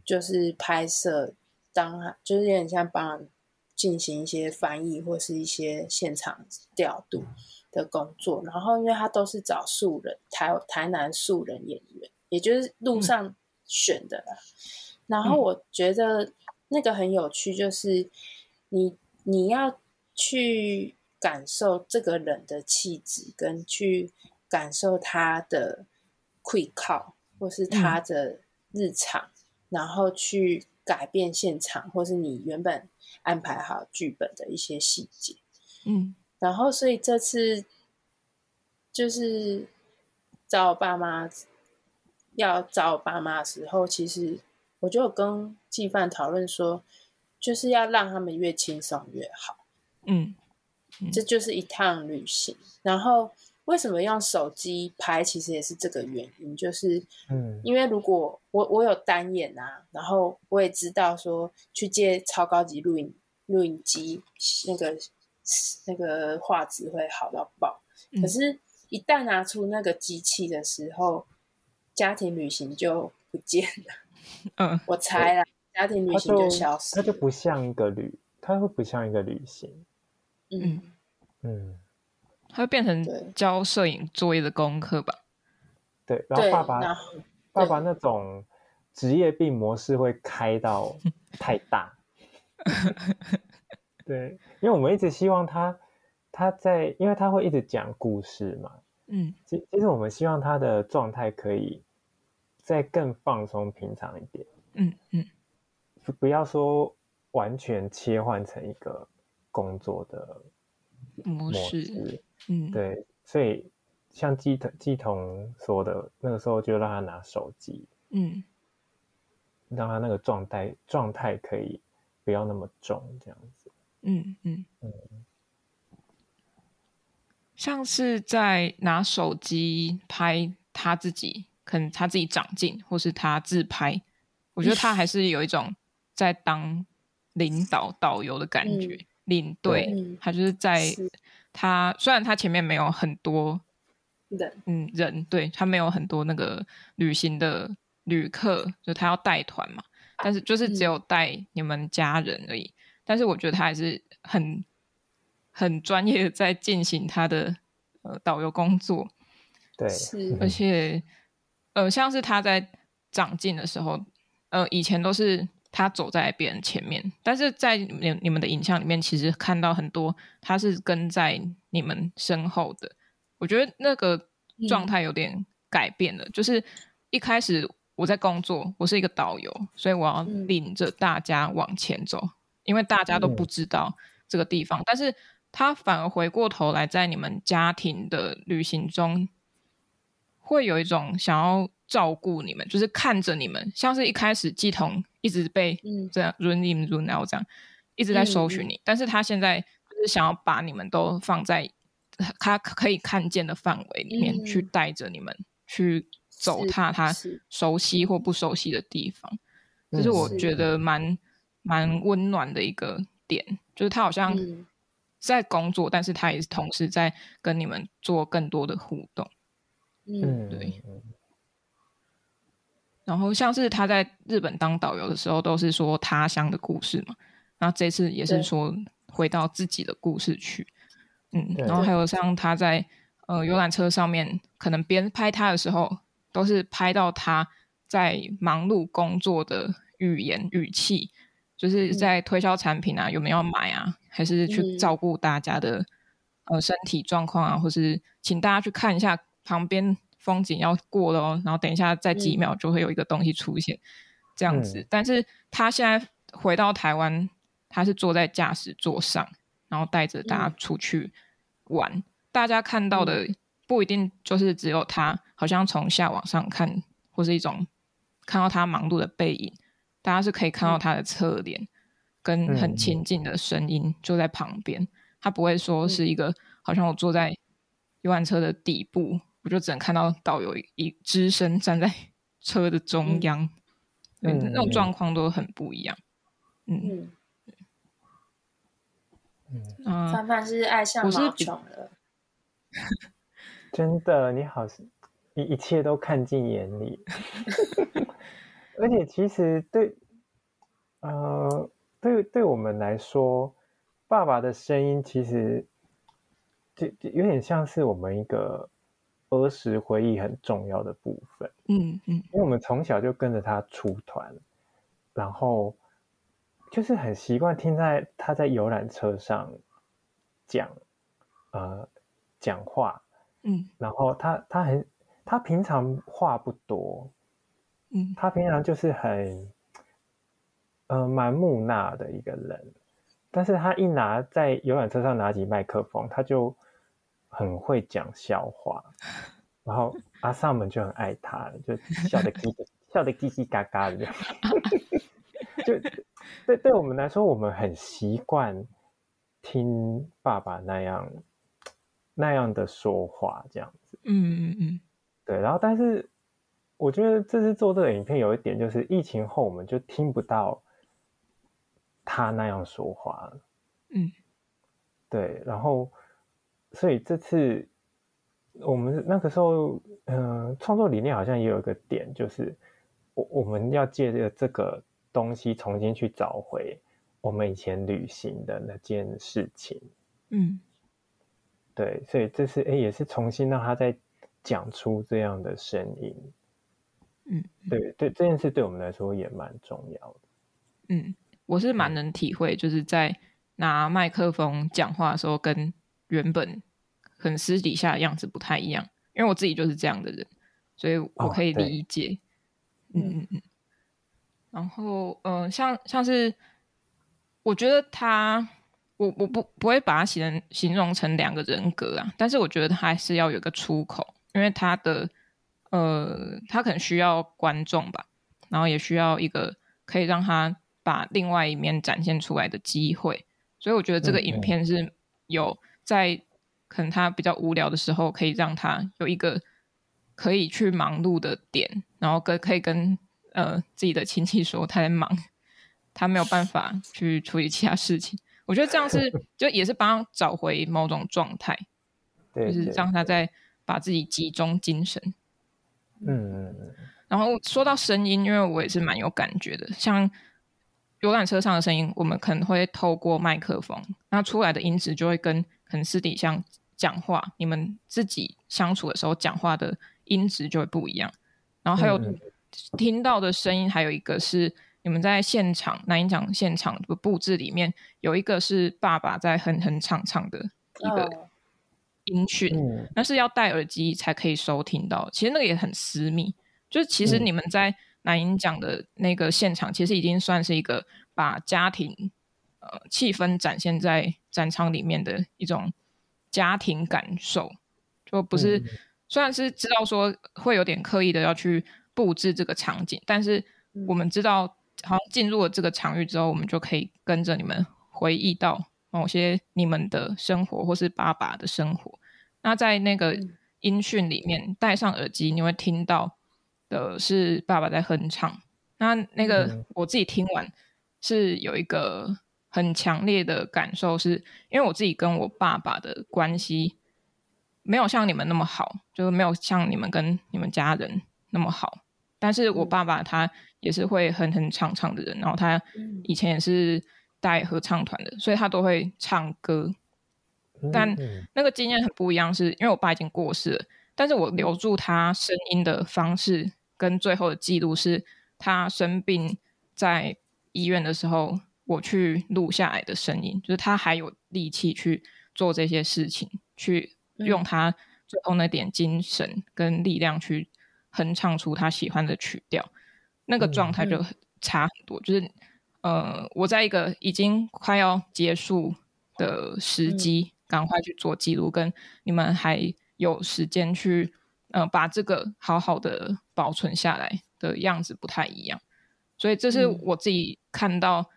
就是拍摄，当他就是有点像帮进行一些翻译或是一些现场调度。的工作，然后因为他都是找素人，台台南素人演员，也就是路上选的啦。嗯、然后我觉得那个很有趣，就是你你要去感受这个人的气质，跟去感受他的会靠，或是他的日常，嗯、然后去改变现场，或是你原本安排好剧本的一些细节，嗯。然后，所以这次就是找我爸妈，要找我爸妈的时候，其实我就有跟季范讨论说，就是要让他们越轻松越好。嗯，嗯，这就是一趟旅行。然后为什么用手机拍，其实也是这个原因，就是嗯，因为如果我我有单眼啊，然后我也知道说去借超高级录影录影机那个。那个画质会好到爆，嗯、可是，一旦拿出那个机器的时候，家庭旅行就不见了。嗯，我猜啦，家庭旅行就消失了，它就，它就不像一个旅，它会不像一个旅行。嗯。嗯，它会变成交摄影作业的功课吧？对，然后爸爸爸爸那种职业病模式会开到 太大。对，因为我们一直希望他，他在，因为他会一直讲故事嘛，嗯，其其实我们希望他的状态可以再更放松、平常一点，嗯嗯，就不要说完全切换成一个工作的模式，嗯，对，所以像季彤季彤说的，那个时候就让他拿手机，嗯，让他那个状态状态可以不要那么重，这样子。嗯嗯。嗯，像是在拿手机拍他自己，可能他自己长进，或是他自拍，我觉得他还是有一种在当领导导游的感觉，嗯、领队，嗯、他就是在是他虽然他前面没有很多人，嗯，人对他没有很多那个旅行的旅客，就他要带团嘛，但是就是只有带你们家人而已。但是我觉得他还是很很专业的在进行他的呃导游工作，对，是，而且呃像是他在长进的时候，呃以前都是他走在别人前面，但是在你你们的影像里面，其实看到很多他是跟在你们身后的，我觉得那个状态有点改变了，嗯、就是一开始我在工作，我是一个导游，所以我要领着大家往前走。嗯因为大家都不知道这个地方，嗯、但是他反而回过头来，在你们家庭的旅行中，会有一种想要照顾你们，就是看着你们，像是一开始季彤一直被这样 run in run out 这样一直在搜寻你，嗯、但是他现在就是想要把你们都放在他可以看见的范围里面，嗯、去带着你们去走踏他熟悉或不熟悉的地方，这是，是我觉得蛮。蛮温暖的一个点，就是他好像在工作，嗯、但是他也是同时在跟你们做更多的互动。嗯，对。然后像是他在日本当导游的时候，都是说他乡的故事嘛。然后这次也是说回到自己的故事去。嗯，然后还有像他在呃游览车上面，可能别人拍他的时候，都是拍到他在忙碌工作的语言语气。就是在推销产品啊，有没有买啊？还是去照顾大家的、嗯、呃身体状况啊？或是请大家去看一下旁边风景要过了哦，然后等一下再几秒就会有一个东西出现，嗯、这样子。但是他现在回到台湾，他是坐在驾驶座上，然后带着大家出去玩。嗯、大家看到的不一定就是只有他，好像从下往上看，或是一种看到他忙碌的背影，大家是可以看到他的侧脸，嗯、跟很亲近的声音就在旁边。他不会说是一个，好像我坐在游览车的底部，我就只能看到导游一只身站在 车的中央，嗯、那种状况都很不一样。嗯嗯，嗯，范范是爱上毛虫了，真的，你好，一一切都看进眼里，而且其实对，呃，对，对我们来说。爸爸的声音其实就有点像是我们一个儿时回忆很重要的部分。嗯嗯，因为我们从小就跟着他出团，然后就是很习惯听在他在游览车上讲呃讲话。嗯，然后他他很他平常话不多，嗯，他平常就是很呃蛮木讷的一个人。但是他一拿在游览车上拿起麦克风，他就很会讲笑话，然后 阿萨们就很爱他，就笑得叽笑得叽叽嘎嘎的，就对对我们来说，我们很习惯听爸爸那样那样的说话，这样子。嗯嗯嗯，对。然后，但是我觉得这次做这个影片有一点，就是疫情后我们就听不到。他那样说话了，嗯，对，然后，所以这次我们那个时候，嗯、呃，创作理念好像也有一个点，就是我我们要借着这个东西重新去找回我们以前旅行的那件事情，嗯，对，所以这次哎也是重新让他再讲出这样的声音，嗯，对对，这件事对我们来说也蛮重要的，嗯。我是蛮能体会，就是在拿麦克风讲话的时候，跟原本很私底下的样子不太一样。因为我自己就是这样的人，所以我可以理解。哦、嗯嗯嗯。然后，嗯、呃，像像是，我觉得他，我我不不会把他形容形容成两个人格啊，但是我觉得他还是要有个出口，因为他的，呃，他可能需要观众吧，然后也需要一个可以让他。把另外一面展现出来的机会，所以我觉得这个影片是有在可能他比较无聊的时候，可以让他有一个可以去忙碌的点，然后跟可以跟呃自己的亲戚说他在忙，他没有办法去处理其他事情。我觉得这样是 就也是帮他找回某种状态，就是让他在把自己集中精神。嗯嗯嗯。然后说到声音，因为我也是蛮有感觉的，像。游览车上的声音，我们可能会透过麦克风，那出来的音质就会跟可能私底下讲话，你们自己相处的时候讲话的音质就会不一样。然后还有听到的声音，还有一个是你们在现场南音讲现场的布置里面，有一个是爸爸在哼哼唱唱的一个音讯，那是要戴耳机才可以收听到。其实那个也很私密，就是其实你们在。南音讲的那个现场，其实已经算是一个把家庭呃气氛展现在展场里面的一种家庭感受，就不是、嗯、虽然是知道说会有点刻意的要去布置这个场景，但是我们知道，好像进入了这个场域之后，我们就可以跟着你们回忆到某些你们的生活或是爸爸的生活。那在那个音讯里面，戴上耳机，你会听到。的是爸爸在哼唱，那那个我自己听完是有一个很强烈的感受是，是因为我自己跟我爸爸的关系没有像你们那么好，就是没有像你们跟你们家人那么好。但是我爸爸他也是会哼哼唱唱的人，然后他以前也是带合唱团的，所以他都会唱歌。但那个经验很不一样，是因为我爸已经过世了，但是我留住他声音的方式。跟最后的记录是他生病在医院的时候，我去录下来的声音，就是他还有力气去做这些事情，去用他最后那点精神跟力量去哼唱出他喜欢的曲调，那个状态就差很多。就是呃，我在一个已经快要结束的时机，赶快去做记录，跟你们还有时间去，呃，把这个好好的保存下来的样子不太一样。所以这是我自己看到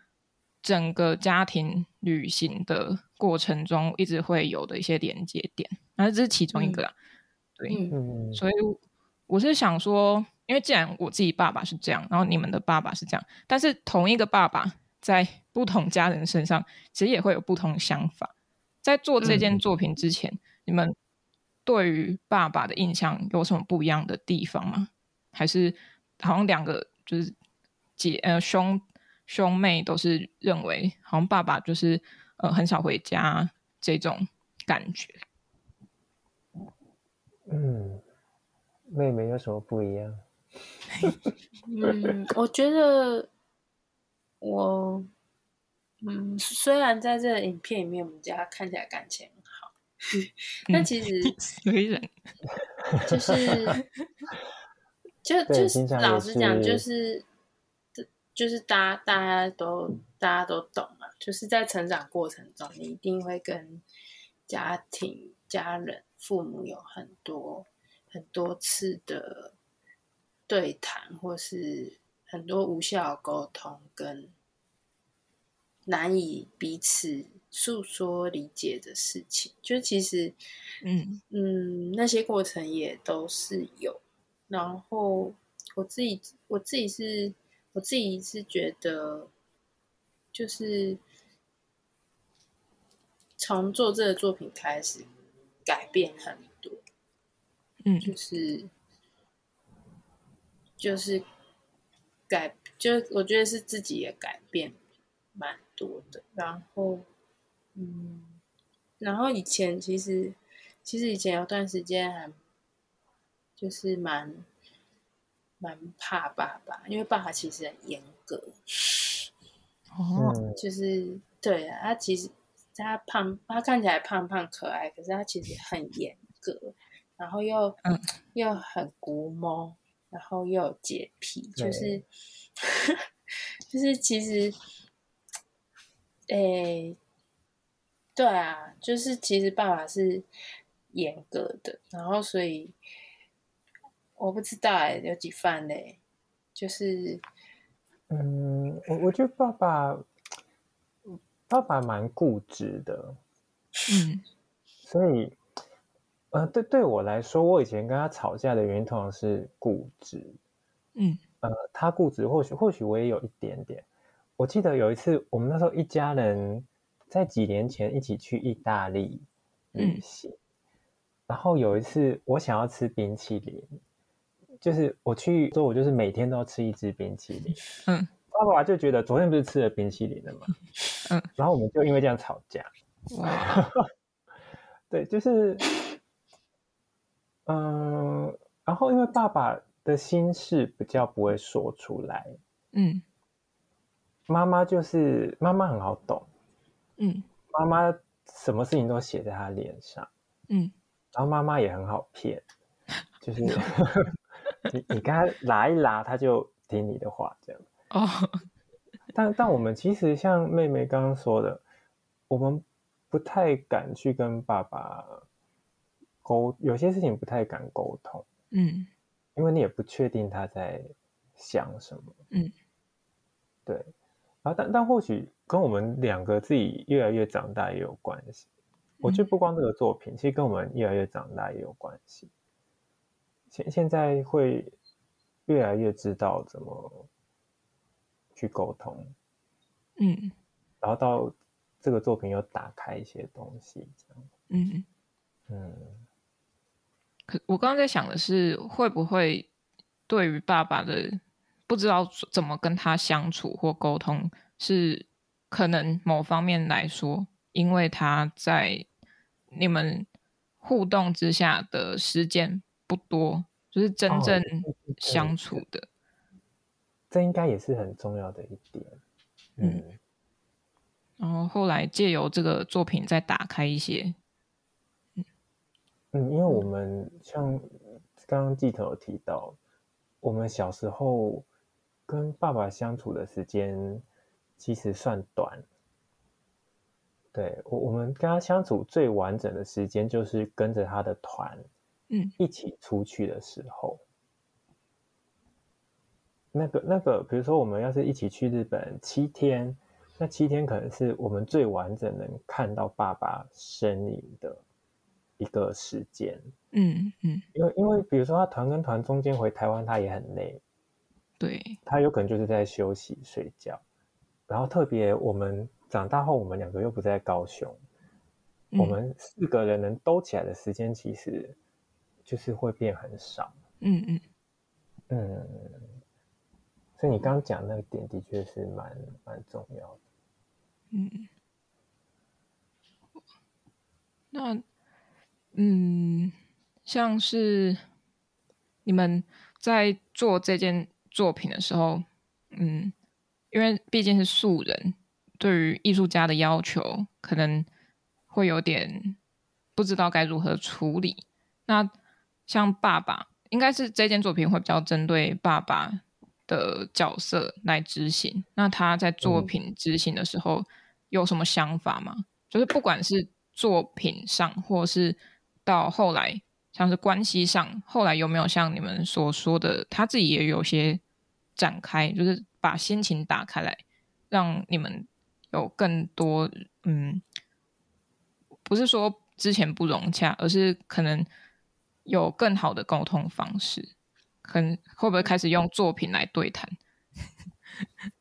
整个家庭旅行的过程中一直会有的一些连接点，然后这是其中一个啦。对，嗯，所以我是想说，因为既然我自己爸爸是这样，然后你们的爸爸是这样，但是同一个爸爸在不同家人身上，其实也会有不同的想法。在做这件作品之前，嗯、你们对于爸爸的印象有什么不一样的地方吗？还是好像两个就是？姐呃兄兄妹都是认为好像爸爸就是呃很少回家这种感觉。嗯，妹妹有什么不一样？嗯，我觉得我嗯虽然在这个影片里面我们家看起来感情很好，但其实有一点就是 就就是老实讲就是。就是大家大家都大家都懂嘛，就是在成长过程中，你一定会跟家庭、家人、父母有很多很多次的对谈，或是很多无效的沟通，跟难以彼此诉说理解的事情。就其实，嗯嗯，那些过程也都是有。然后我自己我自己是。我自己是觉得，就是从做这个作品开始，改变很多，嗯，就是就是改，就我觉得是自己也改变蛮多的。然后，嗯，然后以前其实其实以前有段时间还就是蛮。蛮怕爸爸，因为爸爸其实很严格。哦，就是对啊，他其实他胖，他看起来胖胖可爱，可是他其实很严格，然后又、嗯、又很古摸，然后又有洁癖，就是 就是其实，诶、欸，对啊，就是其实爸爸是严格的，然后所以。我不知道哎，有几番嘞，就是，嗯，我我觉得爸爸，爸爸蛮固执的，嗯，所以，呃，对对我来说，我以前跟他吵架的原因通常是固执，嗯，呃，他固执，或许或许我也有一点点。我记得有一次，我们那时候一家人在几年前一起去意大利旅行，嗯，然后有一次我想要吃冰淇淋。就是我去之后，我就是每天都要吃一支冰淇淋。嗯，爸爸就觉得昨天不是吃了冰淇淋了吗？嗯，然后我们就因为这样吵架。哇，对，就是，嗯、呃，然后因为爸爸的心事比较不会说出来。嗯，妈妈就是妈妈很好懂。嗯，妈妈什么事情都写在她脸上。嗯，然后妈妈也很好骗，就是。你你跟他拉一拉，他就听你的话，这样。哦。但但我们其实像妹妹刚刚说的，我们不太敢去跟爸爸沟，有些事情不太敢沟通。嗯。因为你也不确定他在想什么。嗯。对。然后但但或许跟我们两个自己越来越长大也有关系。我觉得不光这个作品，其实跟我们越来越长大也有关系。现现在会越来越知道怎么去沟通，嗯，然后到这个作品又打开一些东西，这样，嗯嗯。可我刚刚在想的是，会不会对于爸爸的不知道怎么跟他相处或沟通，是可能某方面来说，因为他在你们互动之下的时间。不多，就是真正相处的，哦、这应该也是很重要的一点。嗯，嗯，然后后来借由这个作品再打开一些，嗯，嗯，因为我们像刚刚记者有提到，我们小时候跟爸爸相处的时间其实算短，对我，我们跟他相处最完整的时间，就是跟着他的团，嗯，一起出去的时候。那个那个，比如说我们要是一起去日本七天，那七天可能是我们最完整能看到爸爸身影的一个时间。嗯嗯，因为因为比如说他团跟团中间回台湾，他也很累，对，他有可能就是在休息睡觉。然后特别我们长大后，我们两个又不在高雄，嗯、我们四个人能兜起来的时间，其实就是会变很少。嗯嗯嗯。所以你刚刚讲那个点的确是蛮蛮重要的。嗯，那嗯，像是你们在做这件作品的时候，嗯，因为毕竟是素人，对于艺术家的要求可能会有点不知道该如何处理。那像爸爸，应该是这件作品会比较针对爸爸的角色来执行，那他在作品执行的时候有什么想法吗？嗯、就是不管是作品上，或是到后来，像是关系上，后来有没有像你们所说的，他自己也有些展开，就是把心情打开来，让你们有更多，嗯，不是说之前不融洽，而是可能有更好的沟通方式。可能会不会开始用作品来对谈？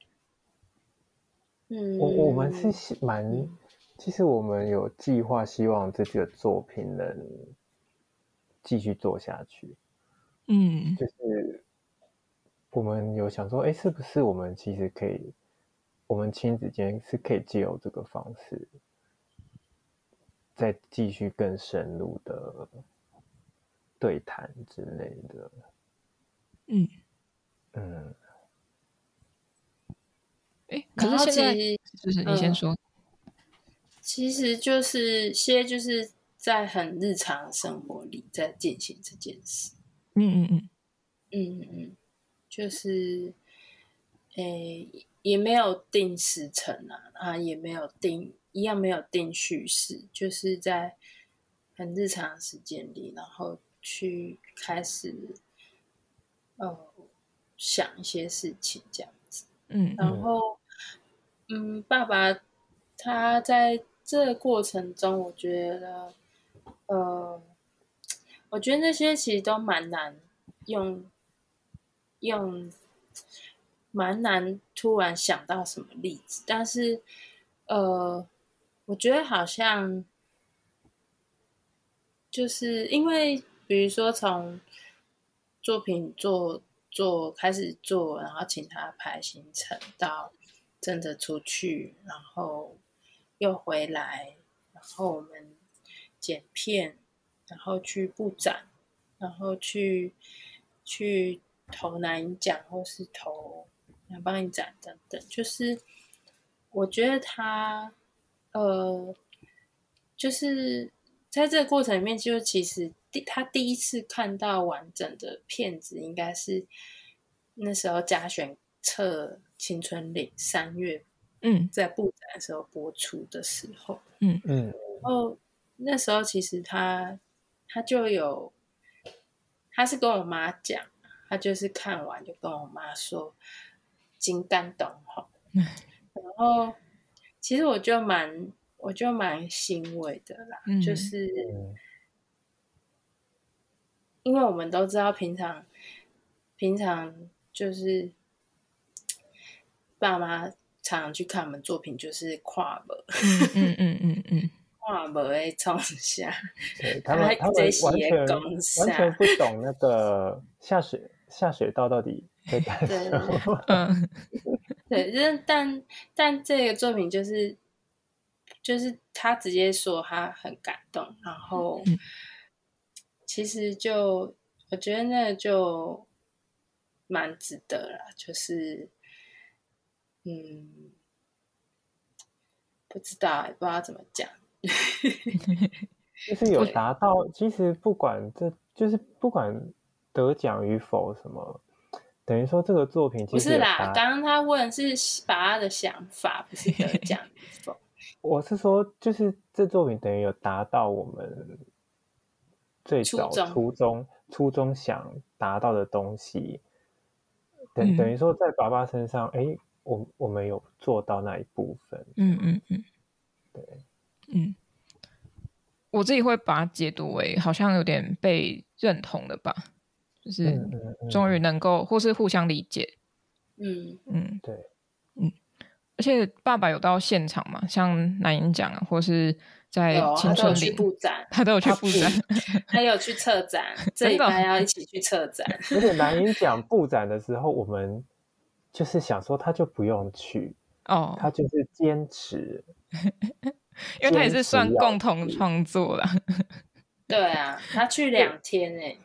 嗯，我我们是蛮，其实我们有计划，希望这个作品能继续做下去。嗯，就是我们有想说，哎，是不是我们其实可以，我们亲子间是可以借由这个方式，再继续更深入的对谈之类的。嗯。嗯，哎，可是现在就是你先说，其实就是现在就是在很日常的生活里在进行这件事。嗯嗯嗯。嗯嗯，就是，诶，也没有定时程啊，啊，也没有定一样没有定叙事，就是在很日常的时间里，然后去开始。呃，想一些事情这样子，嗯，然后，嗯，爸爸他在这个过程中，我觉得，呃，我觉得那些其实都蛮难用，用蛮难突然想到什么例子，但是，呃，我觉得好像就是因为，比如说从。作品做做开始做，然后请他排行程，到真的出去，然后又回来，然后我们剪片，然后去布展，然后去去投南奖或是投南方影展等等，就是我觉得他呃，就是在这个过程里面，就其实。第他第一次看到完整的片子，应该是那时候嘉选测《青春岭》三月，嗯，在布展的时候播出的时候，嗯。嗯，然后那时候其实他他就有，他是跟我妈讲，他就是看完就跟我妈说，金丹懂哈，然后其实我就蛮我就蛮欣慰的啦，嗯、就是。因为我们都知道，平常平常就是爸妈常常去看我们作品，就是跨门，嗯嗯嗯嗯 跨门的冲下，对他们他们完全完全不懂那个下水下水道到底在干 什么。嗯，对，就是但但这个作品就是就是他直接说他很感动，然后。嗯其实就我觉得那就蛮值得啦，就是嗯，不知道也不知道怎么讲，就是有达到。其实不管这就是不管得奖与否，什么等于说这个作品其实不是啦。刚刚他问是把他的想法，不是得奖与否。我是说，就是这作品等于有达到我们最早初中初中想达到的东西，等等于说在爸爸身上，哎、嗯，我我们有做到那一部分。嗯嗯嗯，对，嗯，我自己会把它解读为好像有点被认同了吧，就是终于能够或是互相理解。嗯嗯，对，嗯。而且爸爸有到现场嘛？像南英讲啊，或是在青春里，他都有去布展，他有去策展，这礼拜要一起去策展。而且南瀛奖布展的时候，我们就是想说，他就不用去哦，他就是坚持，因为他也是算共同创作啦。对啊，他去两天哎，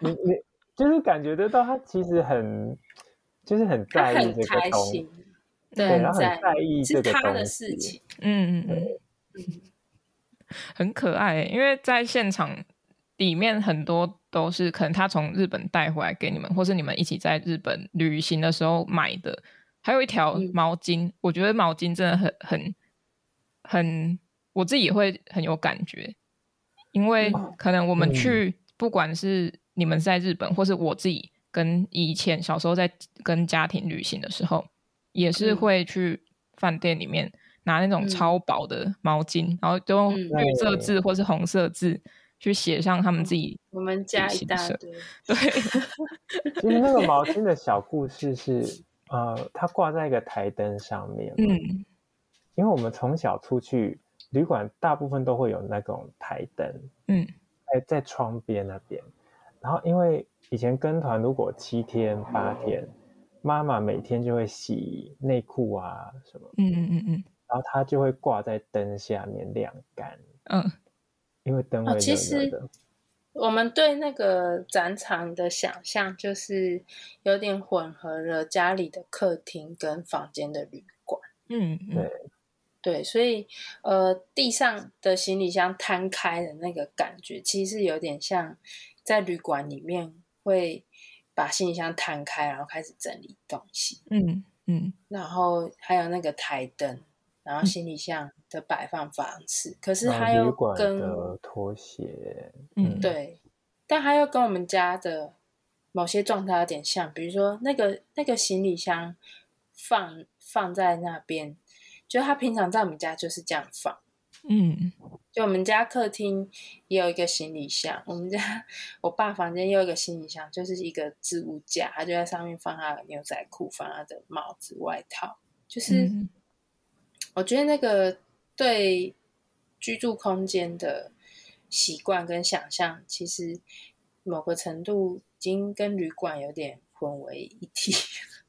你你就是感觉得到他其实很，就是很在意这个东西。对，然后很在意这个是他的事情，嗯嗯嗯，很可爱，因为在现场里面很多都是可能他从日本带回来给你们，或是你们一起在日本旅行的时候买的，还有一条毛巾，嗯、我觉得毛巾真的很很很，我自己也会很有感觉，因为可能我们去，不管是你们在日本，或是我自己跟以前小时候在跟家庭旅行的时候。也是会去饭店里面拿那种超薄的毛巾，嗯、然后就用绿色字或是红色字去写上他们自己。我们家一大堆。对，其实那个毛巾的小故事是，呃，它挂在一个台灯上面。嗯，因为我们从小出去旅馆，大部分都会有那种台灯。嗯，在在窗边那边，然后因为以前跟团如果七天八天。嗯妈妈每天就会洗内裤啊什么，嗯嗯嗯嗯，然后它就会挂在灯下面晾干，嗯，因为灯会热热的。其实我们对那个展场的想象就是有点混合了家里的客厅跟房间的旅馆，嗯，对对，所以呃，地上的行李箱摊开的那个感觉，其实有点像在旅馆里面会。把行李箱摊开，然后开始整理东西。嗯嗯，然后还有那个台灯，然后行李箱的摆放方式，嗯、可是它又跟拖鞋，嗯，对，但它又跟我们家的某些状态有点像，比如说那个那个行李箱放放在那边，就他平常在我们家就是这样放。嗯，就我们家客厅也有一个行李箱，我们家我爸房间也有一个行李箱，就是一个置物架，他就在上面放他的牛仔裤，放他的帽子、外套。就是我觉得那个对居住空间的习惯跟想象，其实某个程度已经跟旅馆有点混为一体。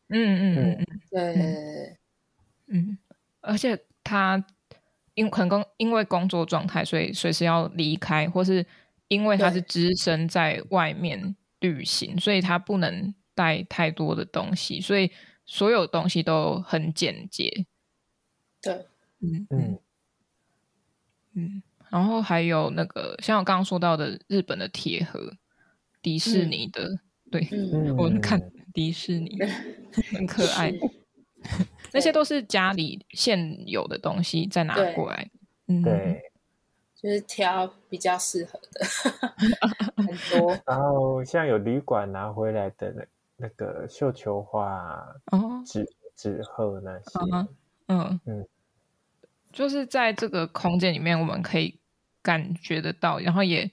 嗯嗯嗯嗯，对，嗯，而且他。因可能因为工作状态，所以随时要离开，或是因为他是只身在外面旅行，所以他不能带太多的东西，所以所有东西都很简洁。对，嗯嗯。嗯，然后还有那个像我刚刚说到的日本的铁盒，迪士尼的，嗯、对，嗯、我们看迪士尼、嗯、很可爱。那些都是家里现有的东西再拿过来，嗯、对，就是挑比较适合的。很多。然后像有旅馆拿回来的那那个绣球花、哦，纸纸鹤那些，嗯嗯，嗯，就是在这个空间里面，我们可以感觉得到，然后也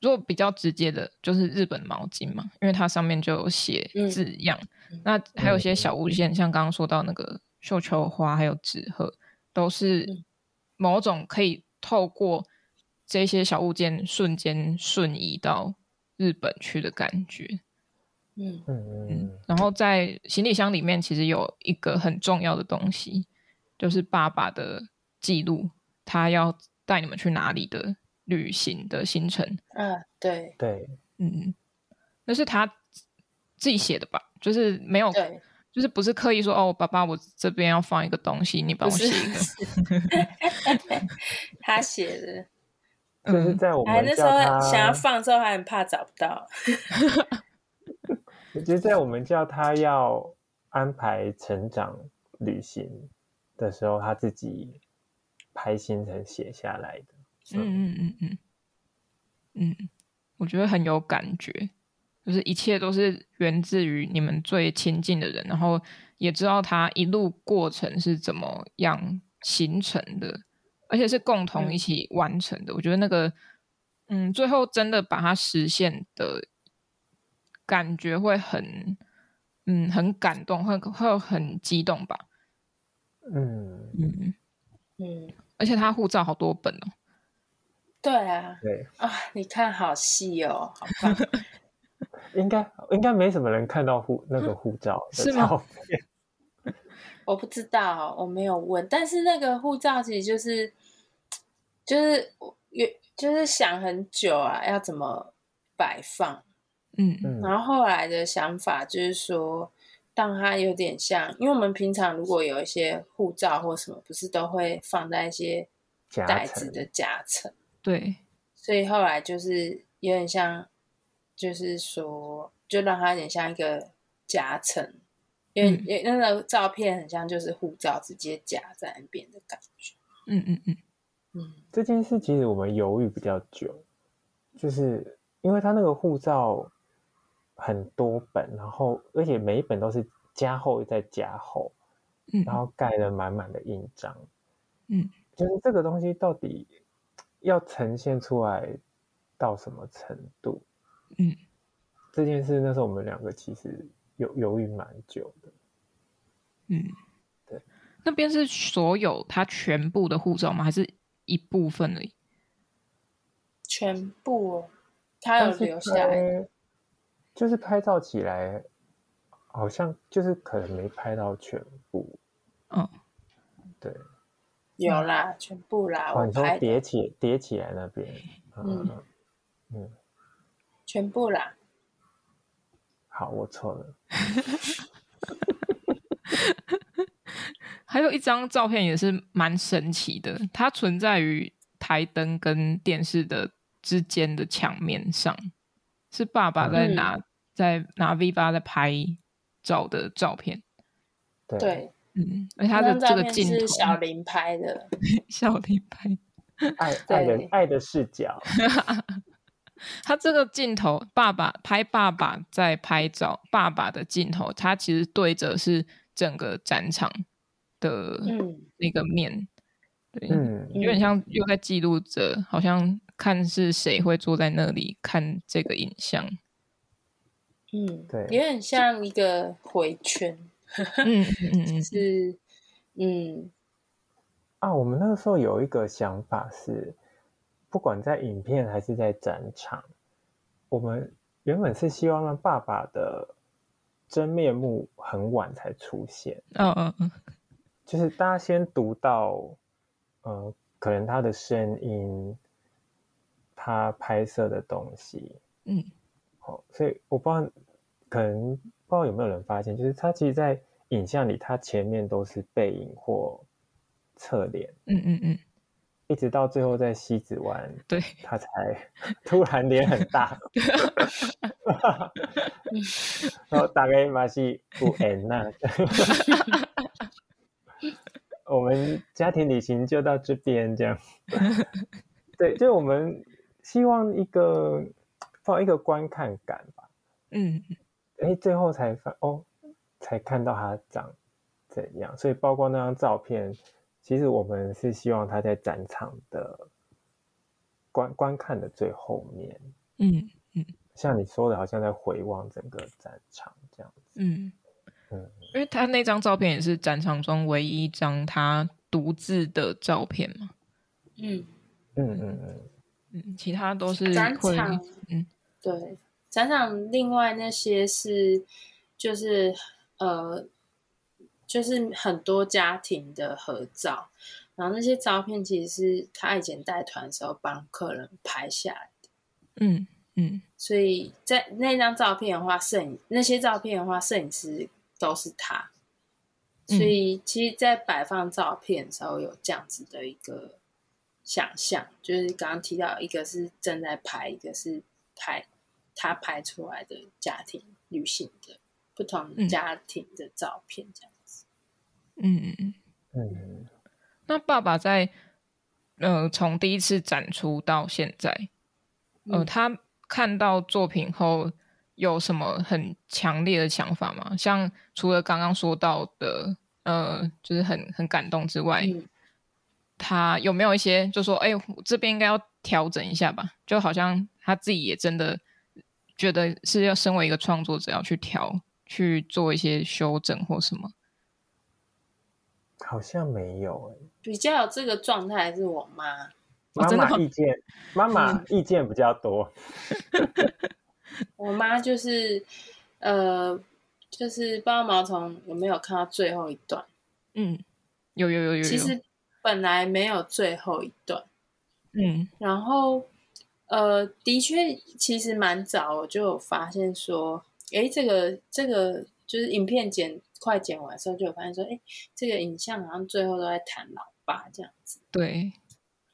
如果比较直接的，就是日本毛巾嘛，因为它上面就有写字样。嗯那还有一些小物件，嗯、像刚刚说到那个绣球花，还有纸鹤，都是某种可以透过这些小物件瞬间瞬移到日本去的感觉。嗯嗯嗯。然后在行李箱里面，其实有一个很重要的东西，就是爸爸的记录，他要带你们去哪里的旅行的行程。嗯，对对，嗯，那是他自己写的吧？就是没有，就是不是刻意说哦，爸爸，我这边要放一个东西，你帮我写一个。他写的，就是在我们那时候想要放的时候，还很怕找不到。我觉得在我们叫他要安排成长旅行的时候，他自己拍行程写下来的。嗯嗯嗯嗯嗯，我觉得很有感觉，就是一切都是源自于你们最亲近的人，然后也知道他一路过程是怎么样形成的，而且是共同一起完成的。嗯、我觉得那个，嗯，最后真的把它实现的感觉会很，嗯，很感动，会会很激动吧。嗯嗯嗯，而且他护照好多本哦。对啊，对啊，你看好细哦，好棒。应该应该没什么人看到护那个护照的照片。我不知道，我没有问。但是那个护照其实就是就是有就是想很久啊，要怎么摆放。嗯嗯。然后后来的想法就是说，当它有点像，因为我们平常如果有一些护照或什么，不是都会放在一些袋子的夹层。对，所以后来就是有点像，就是说，就让它有点像一个夹层，因为、嗯、那个照片很像就是护照直接夹在那边的感觉。嗯嗯嗯嗯，这件事其实我们犹豫比较久，就是因为他那个护照很多本，然后而且每一本都是加厚再加厚，嗯，然后盖了满满的印章，嗯，就是这个东西到底。要呈现出来到什么程度？嗯，这件事那时候我们两个其实犹犹豫蛮久的。嗯，对，那边是所有他全部的护照吗？还是一部分而已？全部哦，他有留下来，就是拍照起来好像就是可能没拍到全部。嗯，对。有啦，全部啦，哦、我拍叠起叠起来那边，嗯嗯，嗯全部啦。好，我错了。还有一张照片也是蛮神奇的，它存在于台灯跟电视的之间的墙面上，是爸爸在拿、嗯、在拿 V 八在拍照的照片。对。嗯，而且他的这个镜头是小林拍的，小林拍，爱爱的爱的视角。他这个镜头，爸爸拍爸爸在拍照，爸爸的镜头，他其实对着是整个展场的那个面，嗯、对，嗯，有点像又在记录着，好像看是谁会坐在那里看这个影像。嗯，对，有点像一个回圈。嗯嗯嗯，是，嗯，啊，我们那个时候有一个想法是，不管在影片还是在展场，我们原本是希望让爸爸的真面目很晚才出现。嗯嗯嗯，就是大家先读到，呃，可能他的声音，他拍摄的东西，嗯，好，所以我不知道，可能。不知道有没有人发现，就是他其实，在影像里，他前面都是背影或侧脸，嗯嗯嗯，一直到最后在西子湾，对，他才 突然脸很大，然后打开马戏不 N 那，我们家庭旅行就到这边这样，对，就我们希望一个放一个观看感吧，嗯。哎，最后才发哦，才看到他长怎样。所以包括那张照片，其实我们是希望他在展场的观观看的最后面。嗯嗯，像你说的，好像在回望整个展场这样子。嗯嗯，因为他那张照片也是展场中唯一一张他独自的照片嘛。嗯嗯嗯嗯嗯，其他都是展场。嗯，对。展场另外那些是，就是呃，就是很多家庭的合照，然后那些照片其实是他以前带团的时候帮客人拍下来的。嗯嗯，所以在那张照片的话，摄影那些照片的话，摄影师都是他。所以其实，在摆放照片的时候，有这样子的一个想象，就是刚刚提到，一个是正在拍，一个是拍。他拍出来的家庭旅行的不同家庭的照片，这样子。嗯嗯嗯。那爸爸在呃，从第一次展出到现在，呃，他看到作品后有什么很强烈的想法吗？像除了刚刚说到的，呃，就是很很感动之外，嗯、他有没有一些就说，哎，这边应该要调整一下吧？就好像他自己也真的觉得是要身为一个创作者要去调。去做一些修整或什么，好像没有诶、欸。比较有这个状态是我妈，妈妈意见，妈妈意见比较多。我妈就是，呃，就是不知道毛虫有没有看到最后一段？嗯，有有有有有。其实本来没有最后一段，嗯，然后，呃，的确，其实蛮早我就有发现说。哎，这个这个就是影片剪快剪完的时候，就有发现说，哎，这个影像好像最后都在谈老爸这样子。对。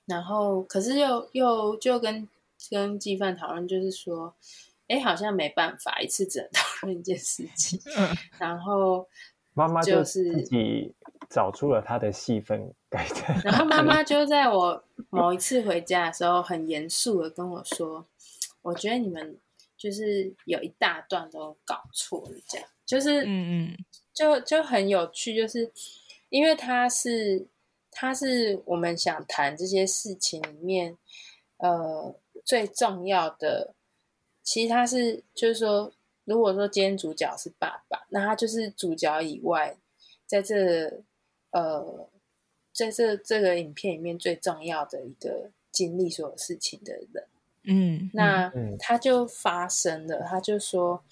然后，可是又又就跟跟鸡饭讨论，就是说，哎，好像没办法一次只能 讨论一件事情。嗯。然后妈妈就是自己找出了他的戏份改的。然后妈妈就在我某一次回家的时候，很严肃的跟我说：“我觉得你们。”就是有一大段都搞错了，这样就是，嗯嗯，就就很有趣，就是因为他是他是我们想谈这些事情里面，呃，最重要的，其实他是就是说，如果说今天主角是爸爸，那他就是主角以外，在这呃，在这这个影片里面最重要的一个经历所有事情的人。嗯，那他就发生了，他就说，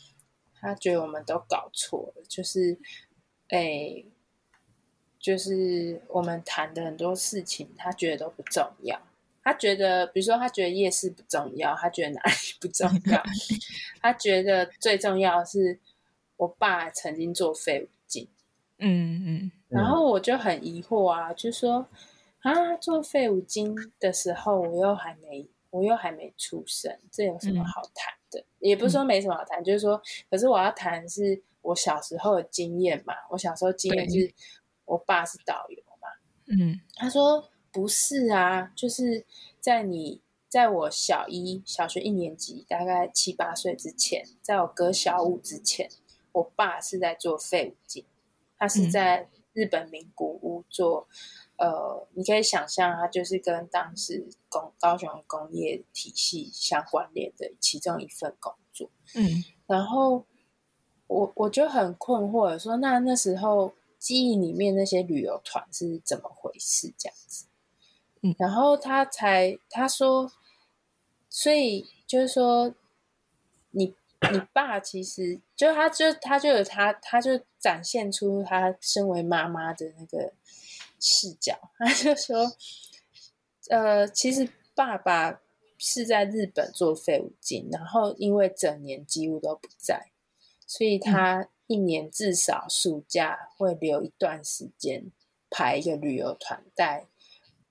他觉得我们都搞错了，就是，哎、欸，就是我们谈的很多事情，他觉得都不重要。他觉得，比如说，他觉得夜市不重要，他觉得哪里不重要？他觉得最重要的是我爸曾经做废物金。嗯嗯，然后我就很疑惑啊，就说啊，做废五金的时候，我又还没。我又还没出生，这有什么好谈的？嗯、也不是说没什么好谈，嗯、就是说，可是我要谈是我小时候的经验嘛。我小时候经验是我爸是导游嘛。嗯，他说不是啊，就是在你在我小一小学一年级，大概七八岁之前，在我哥小五之前，我爸是在做废五金，他是在日本名古屋做。呃，你可以想象，它就是跟当时工高雄工业体系相关联的其中一份工作。嗯，然后我我就很困惑，说那那时候记忆里面那些旅游团是怎么回事？这样子。嗯，然后他才他说，所以就是说，你你爸其实就他就他就有他他就展现出他身为妈妈的那个。视角，他就说，呃，其实爸爸是在日本做废物金，然后因为整年几乎都不在，所以他一年至少暑假会留一段时间排一个旅游团带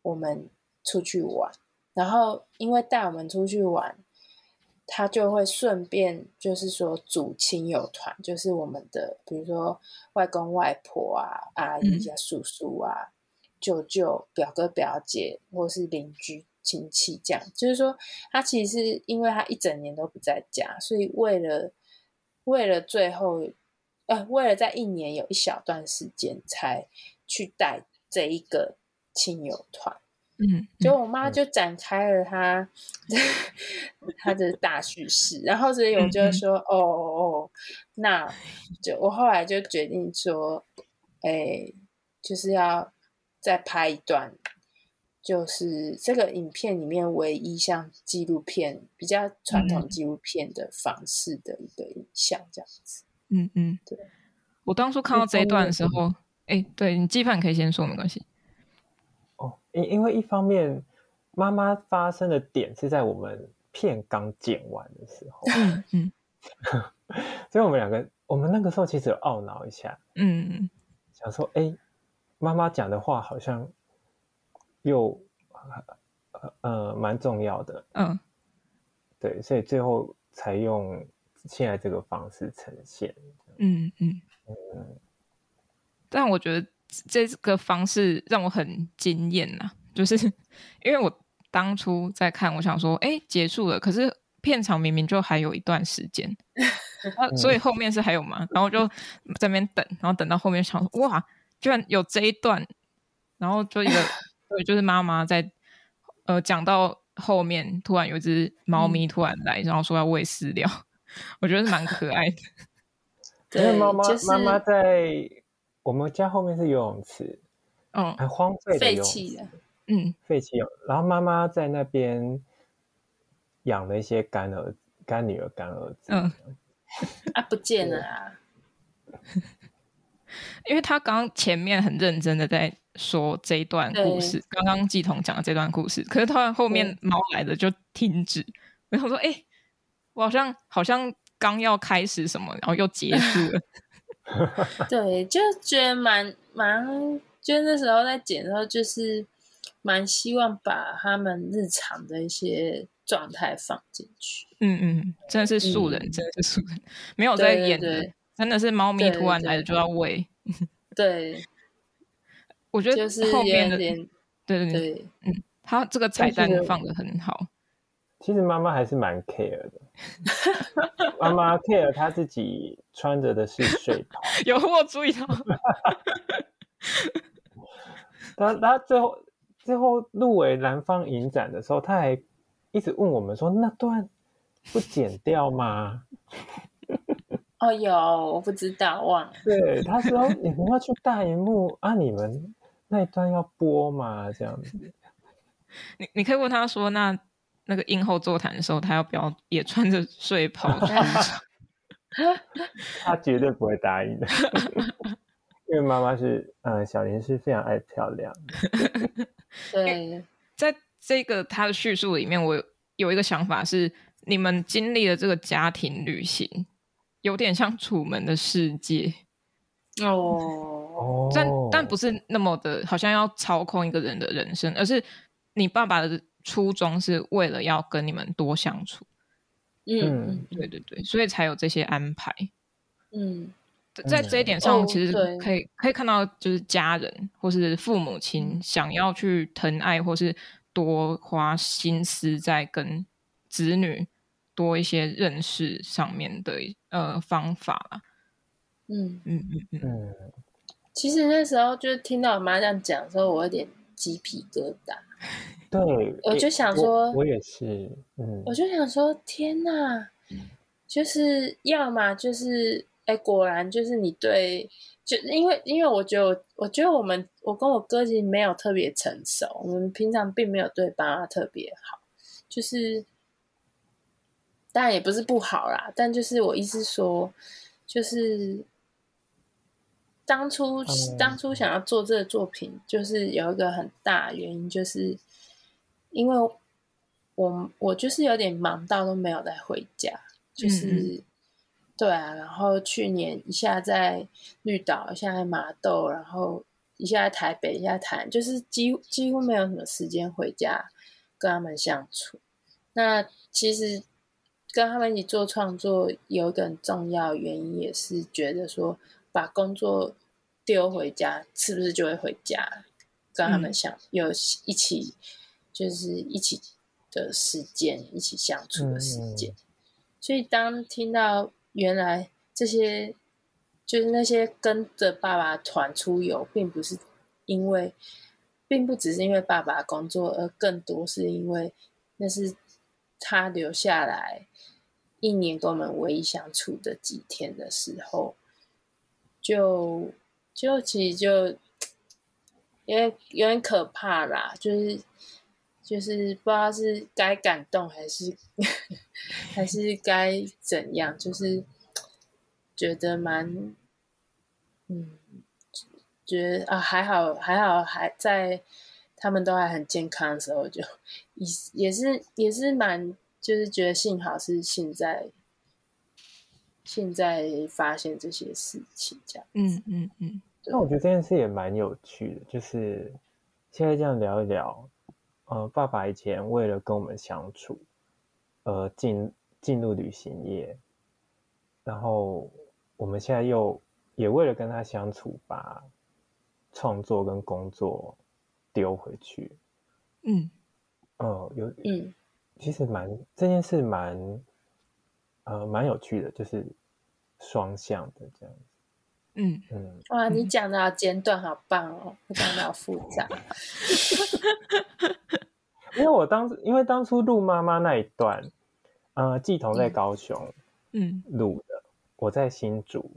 我们出去玩，然后因为带我们出去玩，他就会顺便就是说组亲友团，就是我们的比如说外公外婆啊、阿姨啊、叔叔啊。舅舅、表哥、表姐，或是邻居亲戚，这样就是说，他其实是因为他一整年都不在家，所以为了为了最后，呃，为了在一年有一小段时间才去带这一个亲友团。嗯，就我妈就展开了她 她的大叙事，然后所以我就说，嗯、哦哦，那 就我后来就决定说，哎，就是要。再拍一段，就是这个影片里面唯一像纪录片比较传统纪录片的方式的一个影像，这样子。嗯嗯，对。我当初看到这一段的时候，哎、欸，对你鸡饭可以先说没关系。哦，因因为一方面妈妈发生的点是在我们片刚剪完的时候，嗯嗯，所以我们两个，我们那个时候其实有懊恼一下，嗯嗯，想说，哎、欸。妈妈讲的话好像又呃蛮重要的，嗯，对，所以最后才用现在这个方式呈现，嗯嗯嗯。但我觉得这个方式让我很惊艳呐，就是因为我当初在看，我想说，哎，结束了，可是片场明明就还有一段时间，啊，所以后面是还有吗？然后就在那边等，然后等到后面想说，哇，居然有这一段，然后就一个 对，就是妈妈在呃讲到后面，突然有一只猫咪突然来，然后说要喂饲料，我觉得是蛮可爱的。因为妈妈妈妈在我们家后面是游泳池，嗯，很荒废的游泳池，嗯，废弃了。然后妈妈在那边养了一些干儿、干女儿、干儿子，嗯，啊，不见了啊！因为他刚刚前面很认真的在说这一段故事，刚刚季彤讲的这段故事，可是突然后面猫来了就停止。然后说：“哎、欸，我好像好像。”刚要开始什么，然后又结束了。对，就觉得蛮蛮，就那时候在剪的时候，就是蛮希望把他们日常的一些状态放进去。嗯嗯，真的是素人，嗯、真的是素人，没有在演的，对对对，真的是猫咪突然来了就要喂。对，我觉得就是后面的，对对对，对，嗯，他这个彩蛋放的很好。其实妈妈还是蛮 care 的，妈妈 care 她自己穿着的是睡袍，有我注意到。他他最后最后入围南方影展的时候，他还一直问我们说：“那段不剪掉吗？”哦，有，我不知道，忘了。对，他说：“你们要去大荧幕啊，你们那一段要播吗？”这样子，你你可以问他说：“那。”那个映后座谈的时候，他要不要也穿着睡袍？他绝对不会答应的，因为妈妈是，嗯，小林是非常爱漂亮的。对，在这个他的叙述里面，我有一个想法是，你们经历了这个家庭旅行，有点像楚门的世界哦，但但不是那么的，好像要操控一个人的人生，而是你爸爸的。初衷是为了要跟你们多相处，嗯，对对对，所以才有这些安排，嗯，在这一点上，其实可以可以看到，就是家人或是父母亲想要去疼爱或是多花心思在跟子女多一些认识上面的呃方法啦，嗯。嗯嗯嗯，其实那时候就是听到我妈这样讲的时候，我有点鸡皮疙瘩。对，我就想说，我，我也是，嗯，我就想说，天哪，就是要么就是，哎，果然就是你对，就因为因为我觉得我，我觉得我们，我跟我哥其实没有特别成熟，我们平常并没有对爸妈特别好，就是，当然也不是不好啦，但就是我意思说，就是。当初当初想要做这个作品，就是有一个很大原因，就是因为我我就是有点忙到都没有再回家，就是对啊，然后去年一下在绿岛，一下在麻豆，然后一下在台北，一下在台南，就是几乎几乎没有什么时间回家跟他们相处。那其实跟他们一起做创作，有一个很重要原因，也是觉得说。把工作丢回家，是不是就会回家跟他们相、嗯、有一起，就是一起的时间，一起相处的时间。嗯、所以当听到原来这些，就是那些跟着爸爸团出游，并不是因为，并不只是因为爸爸工作，而更多是因为那是他留下来一年跟我们唯一相处的几天的时候。就就其实就因为有点可怕啦，就是就是不知道是该感动还是 还是该怎样，就是觉得蛮嗯，觉得啊还好还好还在他们都还很健康的时候就，也也是也是蛮就是觉得幸好是现在。现在发现这些事情，这样，嗯嗯嗯。那我觉得这件事也蛮有趣的，就是现在这样聊一聊，呃，爸爸以前为了跟我们相处，呃，进进入旅行业，然后我们现在又也为了跟他相处，把创作跟工作丢回去，嗯，哦，有，嗯，其实蛮这件事蛮，呃，蛮有趣的，就是双向的这样子。嗯。嗯，哇，你讲的好简短，好棒哦，不讲的好复杂。因为我当时，因为当初录妈妈那一段，呃，季彤在高雄，嗯，录的，嗯、我在新竹，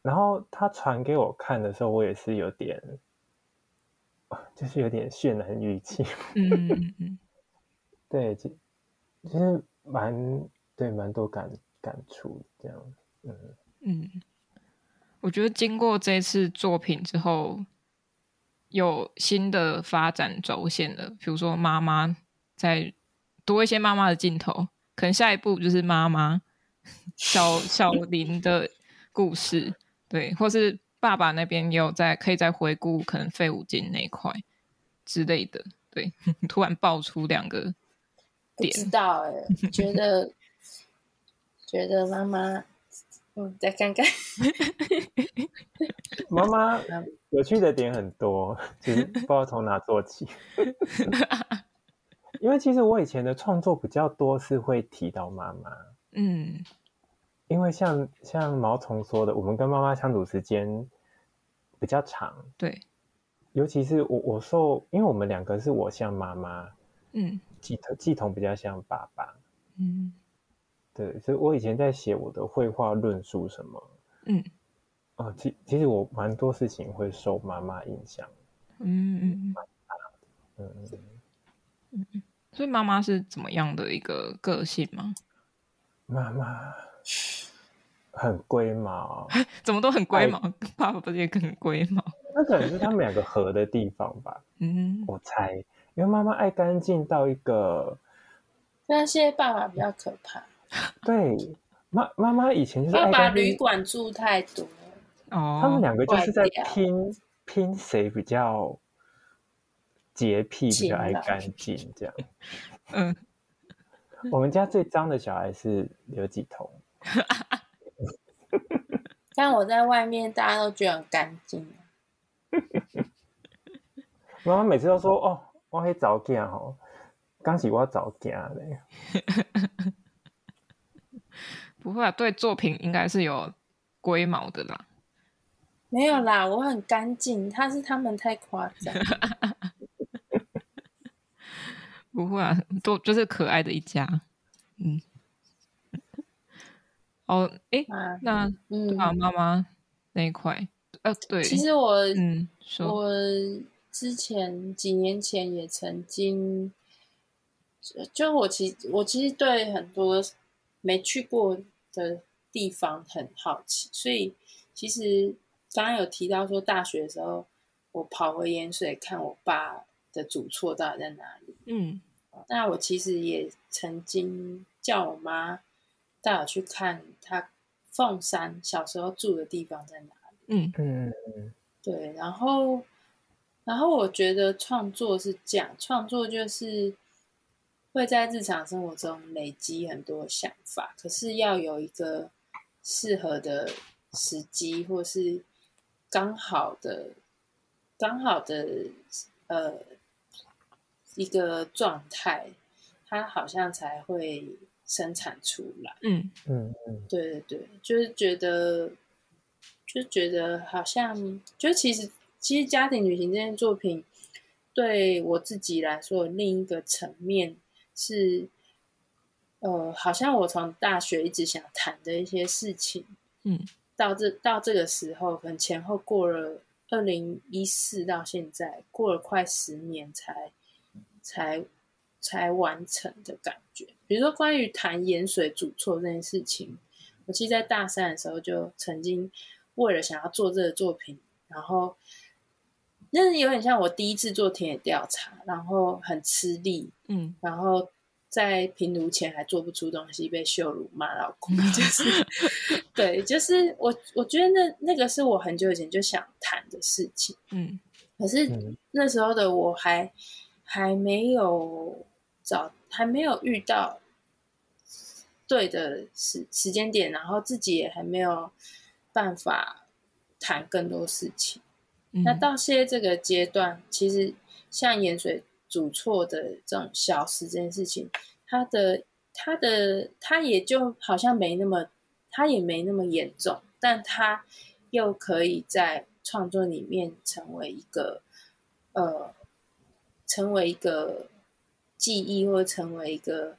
然后他传给我看的时候，我也是有点，就是有点渲染语气，嗯嗯嗯，对，其其实蛮对，蛮多感感触这样，嗯嗯。我觉得经过这次作品之后，有新的发展轴线了。比如说，妈妈在多一些妈妈的镜头，可能下一步就是妈妈小小林的故事，对，或是爸爸那边也有在可以再回顾可能废五金那一块之类的。对，突然爆出两个点，不知道哎、欸，觉得觉得妈妈。嗯，再看看。妈妈有趣的点很多，其实不知道从哪做起。因为其实我以前的创作比较多是会提到妈妈。嗯，因为像像毛虫说的，我们跟妈妈相处时间比较长。对，尤其是我我受，因为我们两个是我像妈妈，嗯，季彤季彤比较像爸爸，嗯。对，所以我以前在写我的绘画论述什么，嗯，哦，其其实我蛮多事情会受妈妈影响，嗯嗯嗯，嗯嗯嗯，所以妈妈是怎么样的一个个性吗？妈妈很龟毛，怎么都很龟毛，爸爸不是也很龟毛？那可能是他们两个合的地方吧，嗯，我猜，因为妈妈爱干净到一个，那些爸爸比较可怕。对，妈妈妈以前就是爸爸旅馆住太多哦，他们两个就是在拼拼谁比较洁癖，比较爱干净这样。嗯，我们家最脏的小孩是刘几彤，但我在外面大家都觉得很干净。妈妈每次都说：“哦，我可以早点哦，刚起我要早点嘞。”不会啊，对作品应该是有龟毛的啦。没有啦，我很干净，他是他们太夸张。不会啊，都就是可爱的一家。嗯。哦，哎，啊那嗯，啊，妈妈那一块，呃，对，其实我嗯，我之前几年前也曾经，就我其我其实对很多没去过。的地方很好奇，所以其实刚刚有提到说，大学的时候我跑回盐水看我爸的主厝到底在哪里。嗯，那我其实也曾经叫我妈带我去看他凤山小时候住的地方在哪里。嗯嗯嗯，对，然后然后我觉得创作是这样，创作就是。会在日常生活中累积很多想法，可是要有一个适合的时机，或是刚好的、刚好的呃一个状态，它好像才会生产出来。嗯嗯嗯，对对对，就是觉得，就觉得好像，就其实其实家庭旅行这件作品，对我自己来说，另一个层面。是，呃，好像我从大学一直想谈的一些事情，嗯，到这到这个时候，可能前后过了二零一四到现在，过了快十年才才才完成的感觉。比如说，关于谈盐水煮错这件事情，我其实，在大三的时候就曾经为了想要做这个作品，然后。那是有点像我第一次做田野调查，然后很吃力，嗯，然后在评图前还做不出东西，被羞辱骂老公，就是对，就是我我觉得那那个是我很久以前就想谈的事情，嗯，可是那时候的我还还没有找，还没有遇到对的时时间点，然后自己也还没有办法谈更多事情。那到现在这个阶段，其实像盐水煮错的这种小食这件事情，它的它的它也就好像没那么，它也没那么严重，但它又可以在创作里面成为一个呃，成为一个记忆，或成为一个，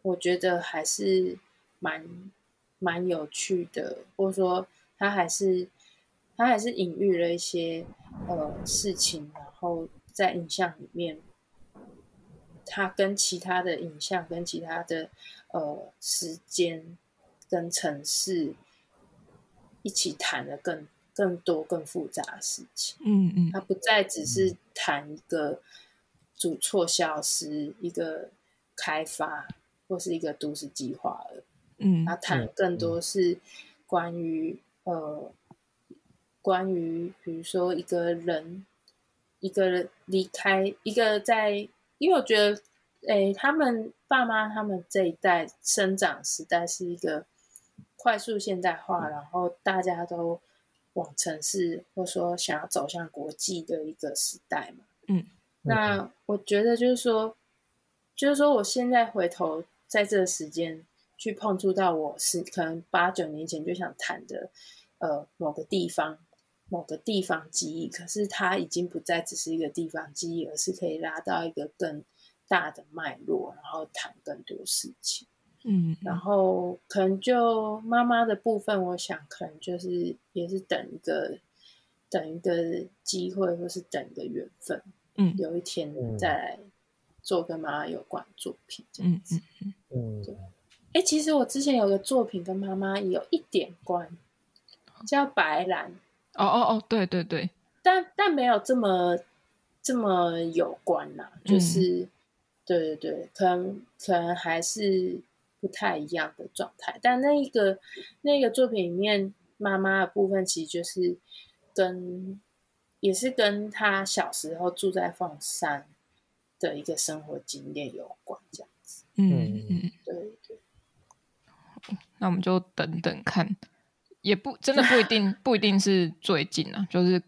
我觉得还是蛮蛮有趣的，或者说他还是他还是隐喻了一些呃事情，然后。在影像里面，他跟其他的影像、跟其他的呃时间、跟城市一起谈了更更多、更复杂的事情。嗯嗯，它不再只是谈一个主错消失、一个开发或是一个都市计划了。嗯，它谈更多是关于呃，关于比如说一个人。一个人离开，一个在，因为我觉得，诶，他们爸妈他们这一代生长时代是一个快速现代化，然后大家都往城市或说想要走向国际的一个时代嘛。嗯，那我觉得就是说，就是说，我现在回头在这个时间去碰触到我是可能八九年前就想谈的，呃，某个地方。某个地方记忆，可是它已经不再只是一个地方记忆，而是可以拉到一个更大的脉络，然后谈更多事情。嗯，然后可能就妈妈的部分，我想可能就是也是等一个等一个机会，或是等一个缘分。嗯，有一天再来做跟妈妈有关作品这样子。嗯嗯，对。哎，其实我之前有个作品跟妈妈有一点关，叫白兰。哦哦哦，对对对，但但没有这么这么有关呐、啊，就是、嗯、对对对，可能可能还是不太一样的状态。但那一个那个作品里面，妈妈的部分其实就是跟也是跟他小时候住在凤山的一个生活经验有关，这样子。嗯嗯嗯，对对。那我们就等等看。也不真的不一定，不一定是最近啊，就是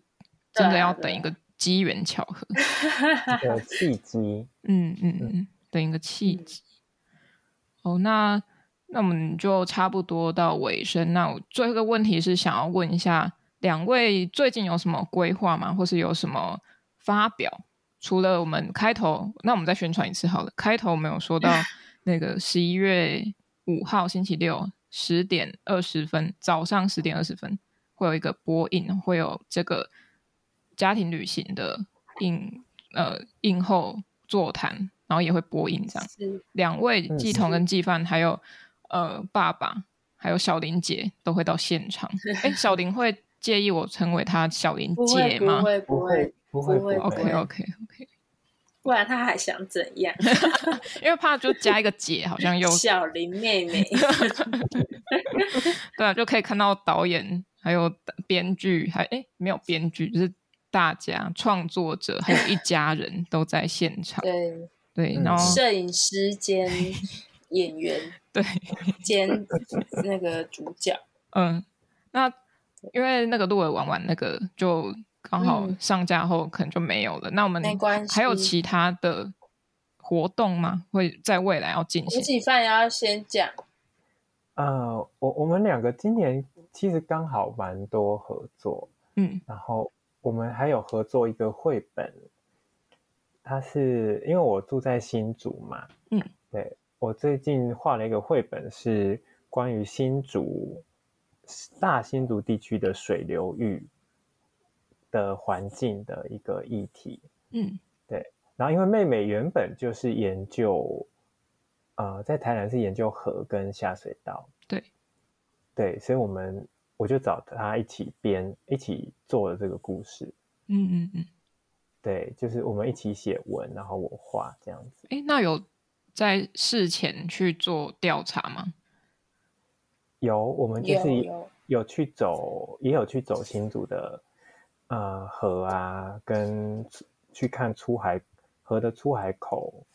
真的要等一个机缘巧合，一个契机。嗯嗯嗯，等一个契机。哦，那那我们就差不多到尾声。那我最后一个问题是想要问一下，两位最近有什么规划吗？或是有什么发表？除了我们开头，那我们再宣传一次好了。开头我们有说到 那个十一月五号星期六。十点二十分，早上十点二十分会有一个播映，会有这个家庭旅行的映呃映后座谈，然后也会播映这样。两位季彤跟季范，还有呃爸爸，还有小林姐都会到现场。哎，小林会介意我称为她小林姐吗？不会不会不会不会。OK OK OK。不然他还想怎样？因为怕就加一个姐，好像又小林妹妹。对啊，就可以看到导演，还有编剧，还哎没有编剧，就是大家创作者，还有一家人都在现场。对对，然后摄影师兼演员，对兼那个主角。嗯，那因为那个鹿儿玩玩那个就。刚好上架后可能就没有了。嗯、那我们没关系还有其他的活动吗？会在未来要进行？季范要先讲。呃，我我们两个今年其实刚好蛮多合作，嗯，然后我们还有合作一个绘本，它是因为我住在新竹嘛，嗯，对，我最近画了一个绘本，是关于新竹大新竹地区的水流域。的环境的一个议题，嗯，对。然后，因为妹妹原本就是研究，呃，在台南是研究河跟下水道，对，对，所以我们我就找她一起编，一起做了这个故事，嗯嗯嗯，对，就是我们一起写文，然后我画这样子。哎，那有在事前去做调查吗？有，我们就是有，有，有去走，也有去走新竹的。呃，河啊，跟去看出海河的出海口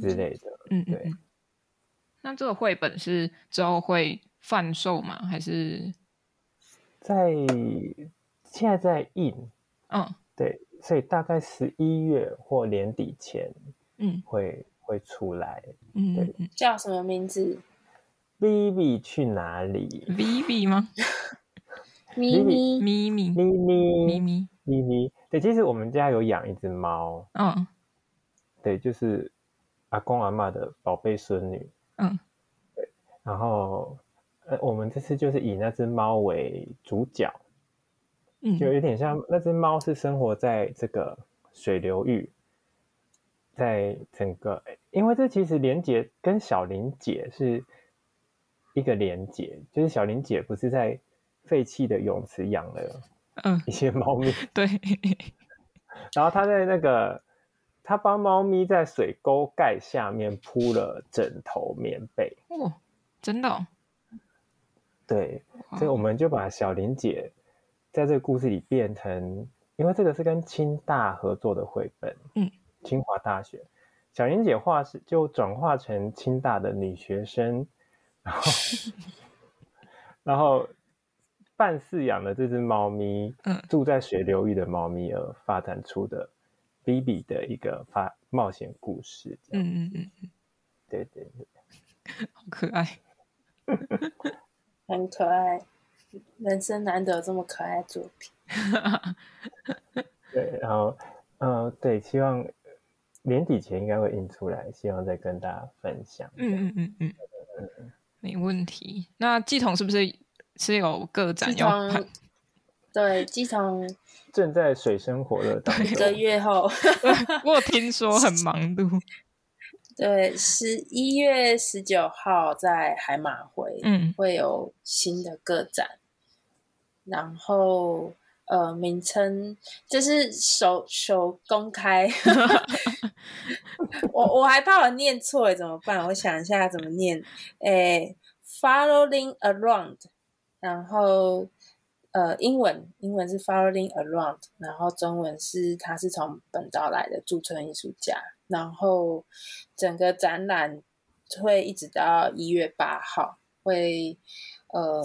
之类的，嗯，对。嗯嗯、那这个绘本是之后会贩售吗？还是在现在在印？嗯，对，所以大概十一月或年底前，嗯，会会出来。嗯，对，叫什么名字？Vivi 去哪里？Vivi 吗？咪咪咪咪咪咪咪咪咪咪。对，其实我们家有养一只猫。嗯，对，就是阿公阿嬷的宝贝孙女。嗯，对。然后，呃，我们这次就是以那只猫为主角。嗯，就有点像那只猫是生活在这个水流域，在整个，因为这其实连结跟小林姐是一个连结，就是小林姐不是在。废弃的泳池养了嗯。一些猫咪，嗯、对，然后他在那个他帮猫咪在水沟盖下面铺了枕头棉被。哦，真的、哦，对，所以我们就把小林姐在这个故事里变成，因为这个是跟清大合作的绘本，嗯，清华大学。小林姐画是就转化成清大的女学生，然后 然后。半饲养的这只猫咪，嗯，住在水流域的猫咪而发展出的 Bibi 的一个发冒险故事，嗯嗯嗯嗯，对对对，好可爱，很可爱，人生难得有这么可爱的作品，对，然后，呃，对，希望年底前应该会印出来，希望再跟大家分享，嗯嗯。嗯嗯，嗯，没问题。那季彤是不是？是有个展要看，对，机场正在水深火热当中。一个月后，我听说很忙碌。对，十一月十九号在海马回，嗯，会有新的个展。然后，呃，名称就是首首公开。我我还怕我念错，怎么办？我想一下怎么念。诶，Following Around。然后，呃，英文英文是 following around，然后中文是他是从本岛来的驻村艺术家。然后整个展览会一直到一月八号，会呃，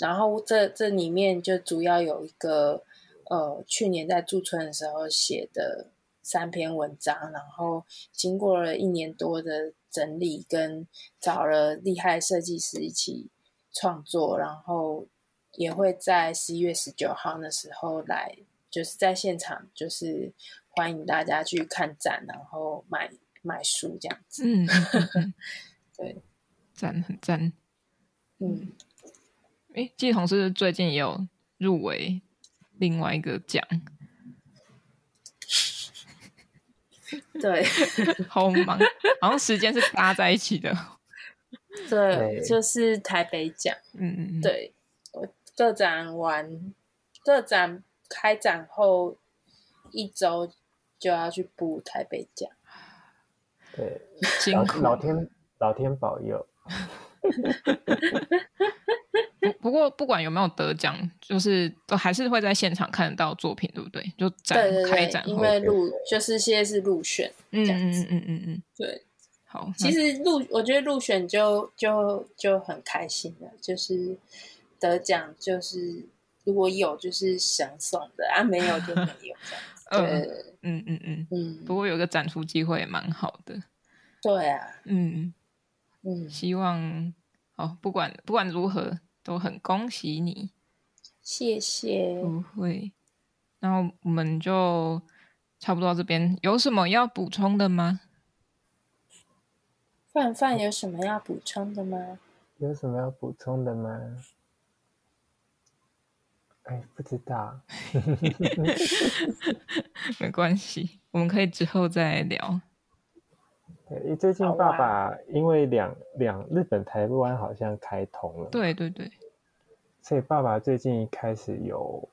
然后这这里面就主要有一个呃，去年在驻村的时候写的三篇文章，然后经过了一年多的整理，跟找了厉害设计师一起。创作，然后也会在十一月十九号的时候来，就是在现场，就是欢迎大家去看展，然后买买书这样子。嗯，对，赞很赞。嗯，哎，季彤是最近也有入围另外一个奖。对，好忙，好像时间是搭在一起的。对，就是台北奖。嗯嗯嗯。对，我个展完，个展开展后一周就要去补台北奖。对，老老天老天保佑。不 不过不管有没有得奖，就是都还是会在现场看得到作品，对不对？就展对对对开展后，因为入就是现在是入选，嗯嗯嗯嗯嗯嗯，对。好，其实入我觉得入选就就就很开心了，就是得奖就是如果有就是想送的啊，没有就没有这样子。对，嗯嗯嗯嗯。不过有个展出机会也蛮好的。对啊，嗯嗯。希望好，不管不管如何都很恭喜你，谢谢。不会，然后我们就差不多到这边，有什么要补充的吗？范范有什么要补充的吗？有什么要补充的吗？哎，不知道。没关系，我们可以之后再聊。对，最近爸爸因为两两日本台湾好像开通了，对对对，所以爸爸最近开始有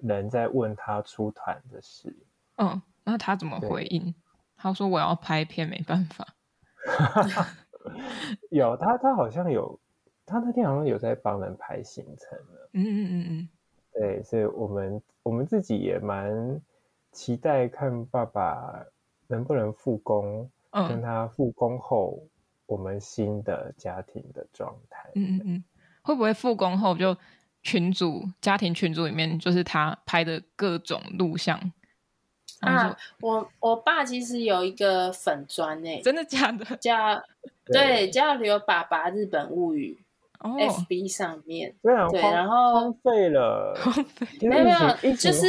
人在问他出团的事。嗯，那他怎么回应？他说我要拍片，没办法。有他，他好像有，他那天好像有在帮人排行程了。嗯嗯嗯嗯，对，所以我们我们自己也蛮期待看爸爸能不能复工，嗯，跟他复工后我们新的家庭的状态。嗯嗯嗯，会不会复工后就群组家庭群组里面就是他拍的各种录像啊，我我爸其实有一个粉砖诶，真的假的？叫对，叫刘爸爸日本物语。FB 上面对，然后荒废了，没有没有，就是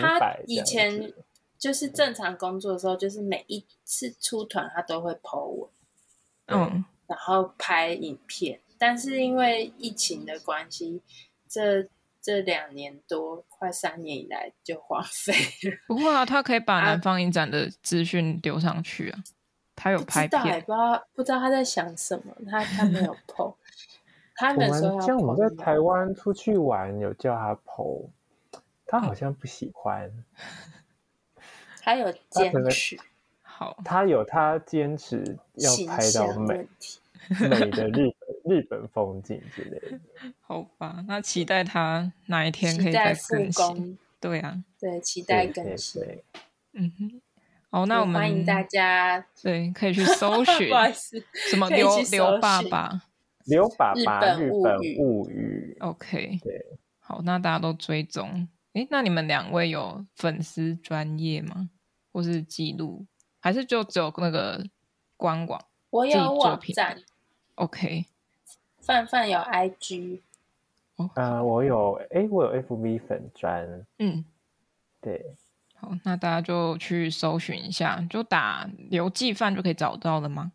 他以前就是正常工作的时候，就是每一次出团他都会 po 文，嗯，然后拍影片，但是因为疫情的关系，这这两年多快三年以来就荒废了。不会啊，他可以把南方影展的资讯丢上去啊，他有拍片，不知道不知道他在想什么，他他没有 po。他我们像我们在台湾出去玩，有叫他 po，他好像不喜欢。他有坚持，好，他有他坚持要拍到美美的日本日本风景之类的。好吧，那期待他哪一天可以再更新。对啊，对，期待更新。嗯哼，好，那我们欢迎大家，对，可以去搜寻，不好意思，什么刘刘爸爸。刘爸爸日本物语，OK，对，好，那大家都追踪。诶，那你们两位有粉丝专业吗？或是记录，还是就只有那个官网？我有网站，OK。范范有 IG，呃，我有，诶，我有 FB 粉砖，嗯，对。好，那大家就去搜寻一下，就打刘记范就可以找到了吗？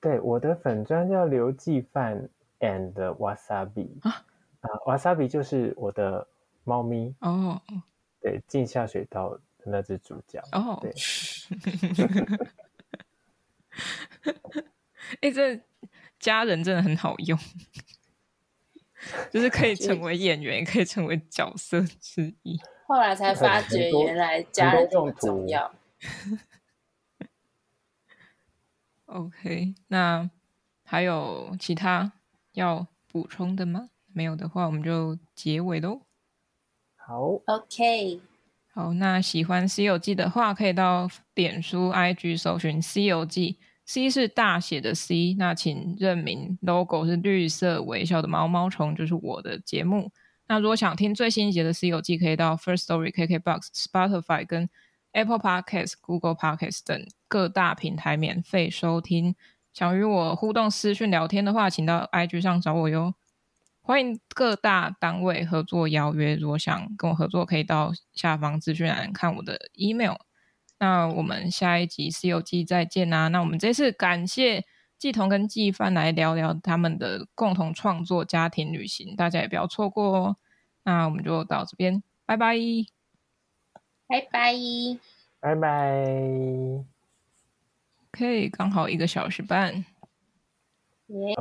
对，我的粉砖叫刘记范 and wasabi 啊？啊，wasabi 就是我的猫咪。哦，对，进下水道的那只主角哦，对，哎，这家人真的很好用，就是可以成为演员，也可以成为角色之一。后来才发觉，原来家人这么重要。OK，那还有其他要补充的吗？没有的话，我们就结尾喽。好，OK，好，那喜欢《西游记》的话，可以到脸书、IG 搜寻《西游记》，C 是大写的 C，那请认明 logo 是绿色微笑的毛毛虫，就是我的节目。那如果想听最新一集的《C 游记》，可以到 First Story、KKBox、Spotify 跟 Apple Podcast、Google Podcast 等各大平台免费收听。想与我互动、私讯聊天的话，请到 IG 上找我哟。欢迎各大单位合作邀约，如果想跟我合作，可以到下方资讯栏看我的 email。那我们下一集《西游记》再见啦！那我们这次感谢季彤跟季帆来聊聊他们的共同创作家庭旅行，大家也不要错过哦。那我们就到这边，拜拜。拜拜，拜拜。可以，刚好一个小时半。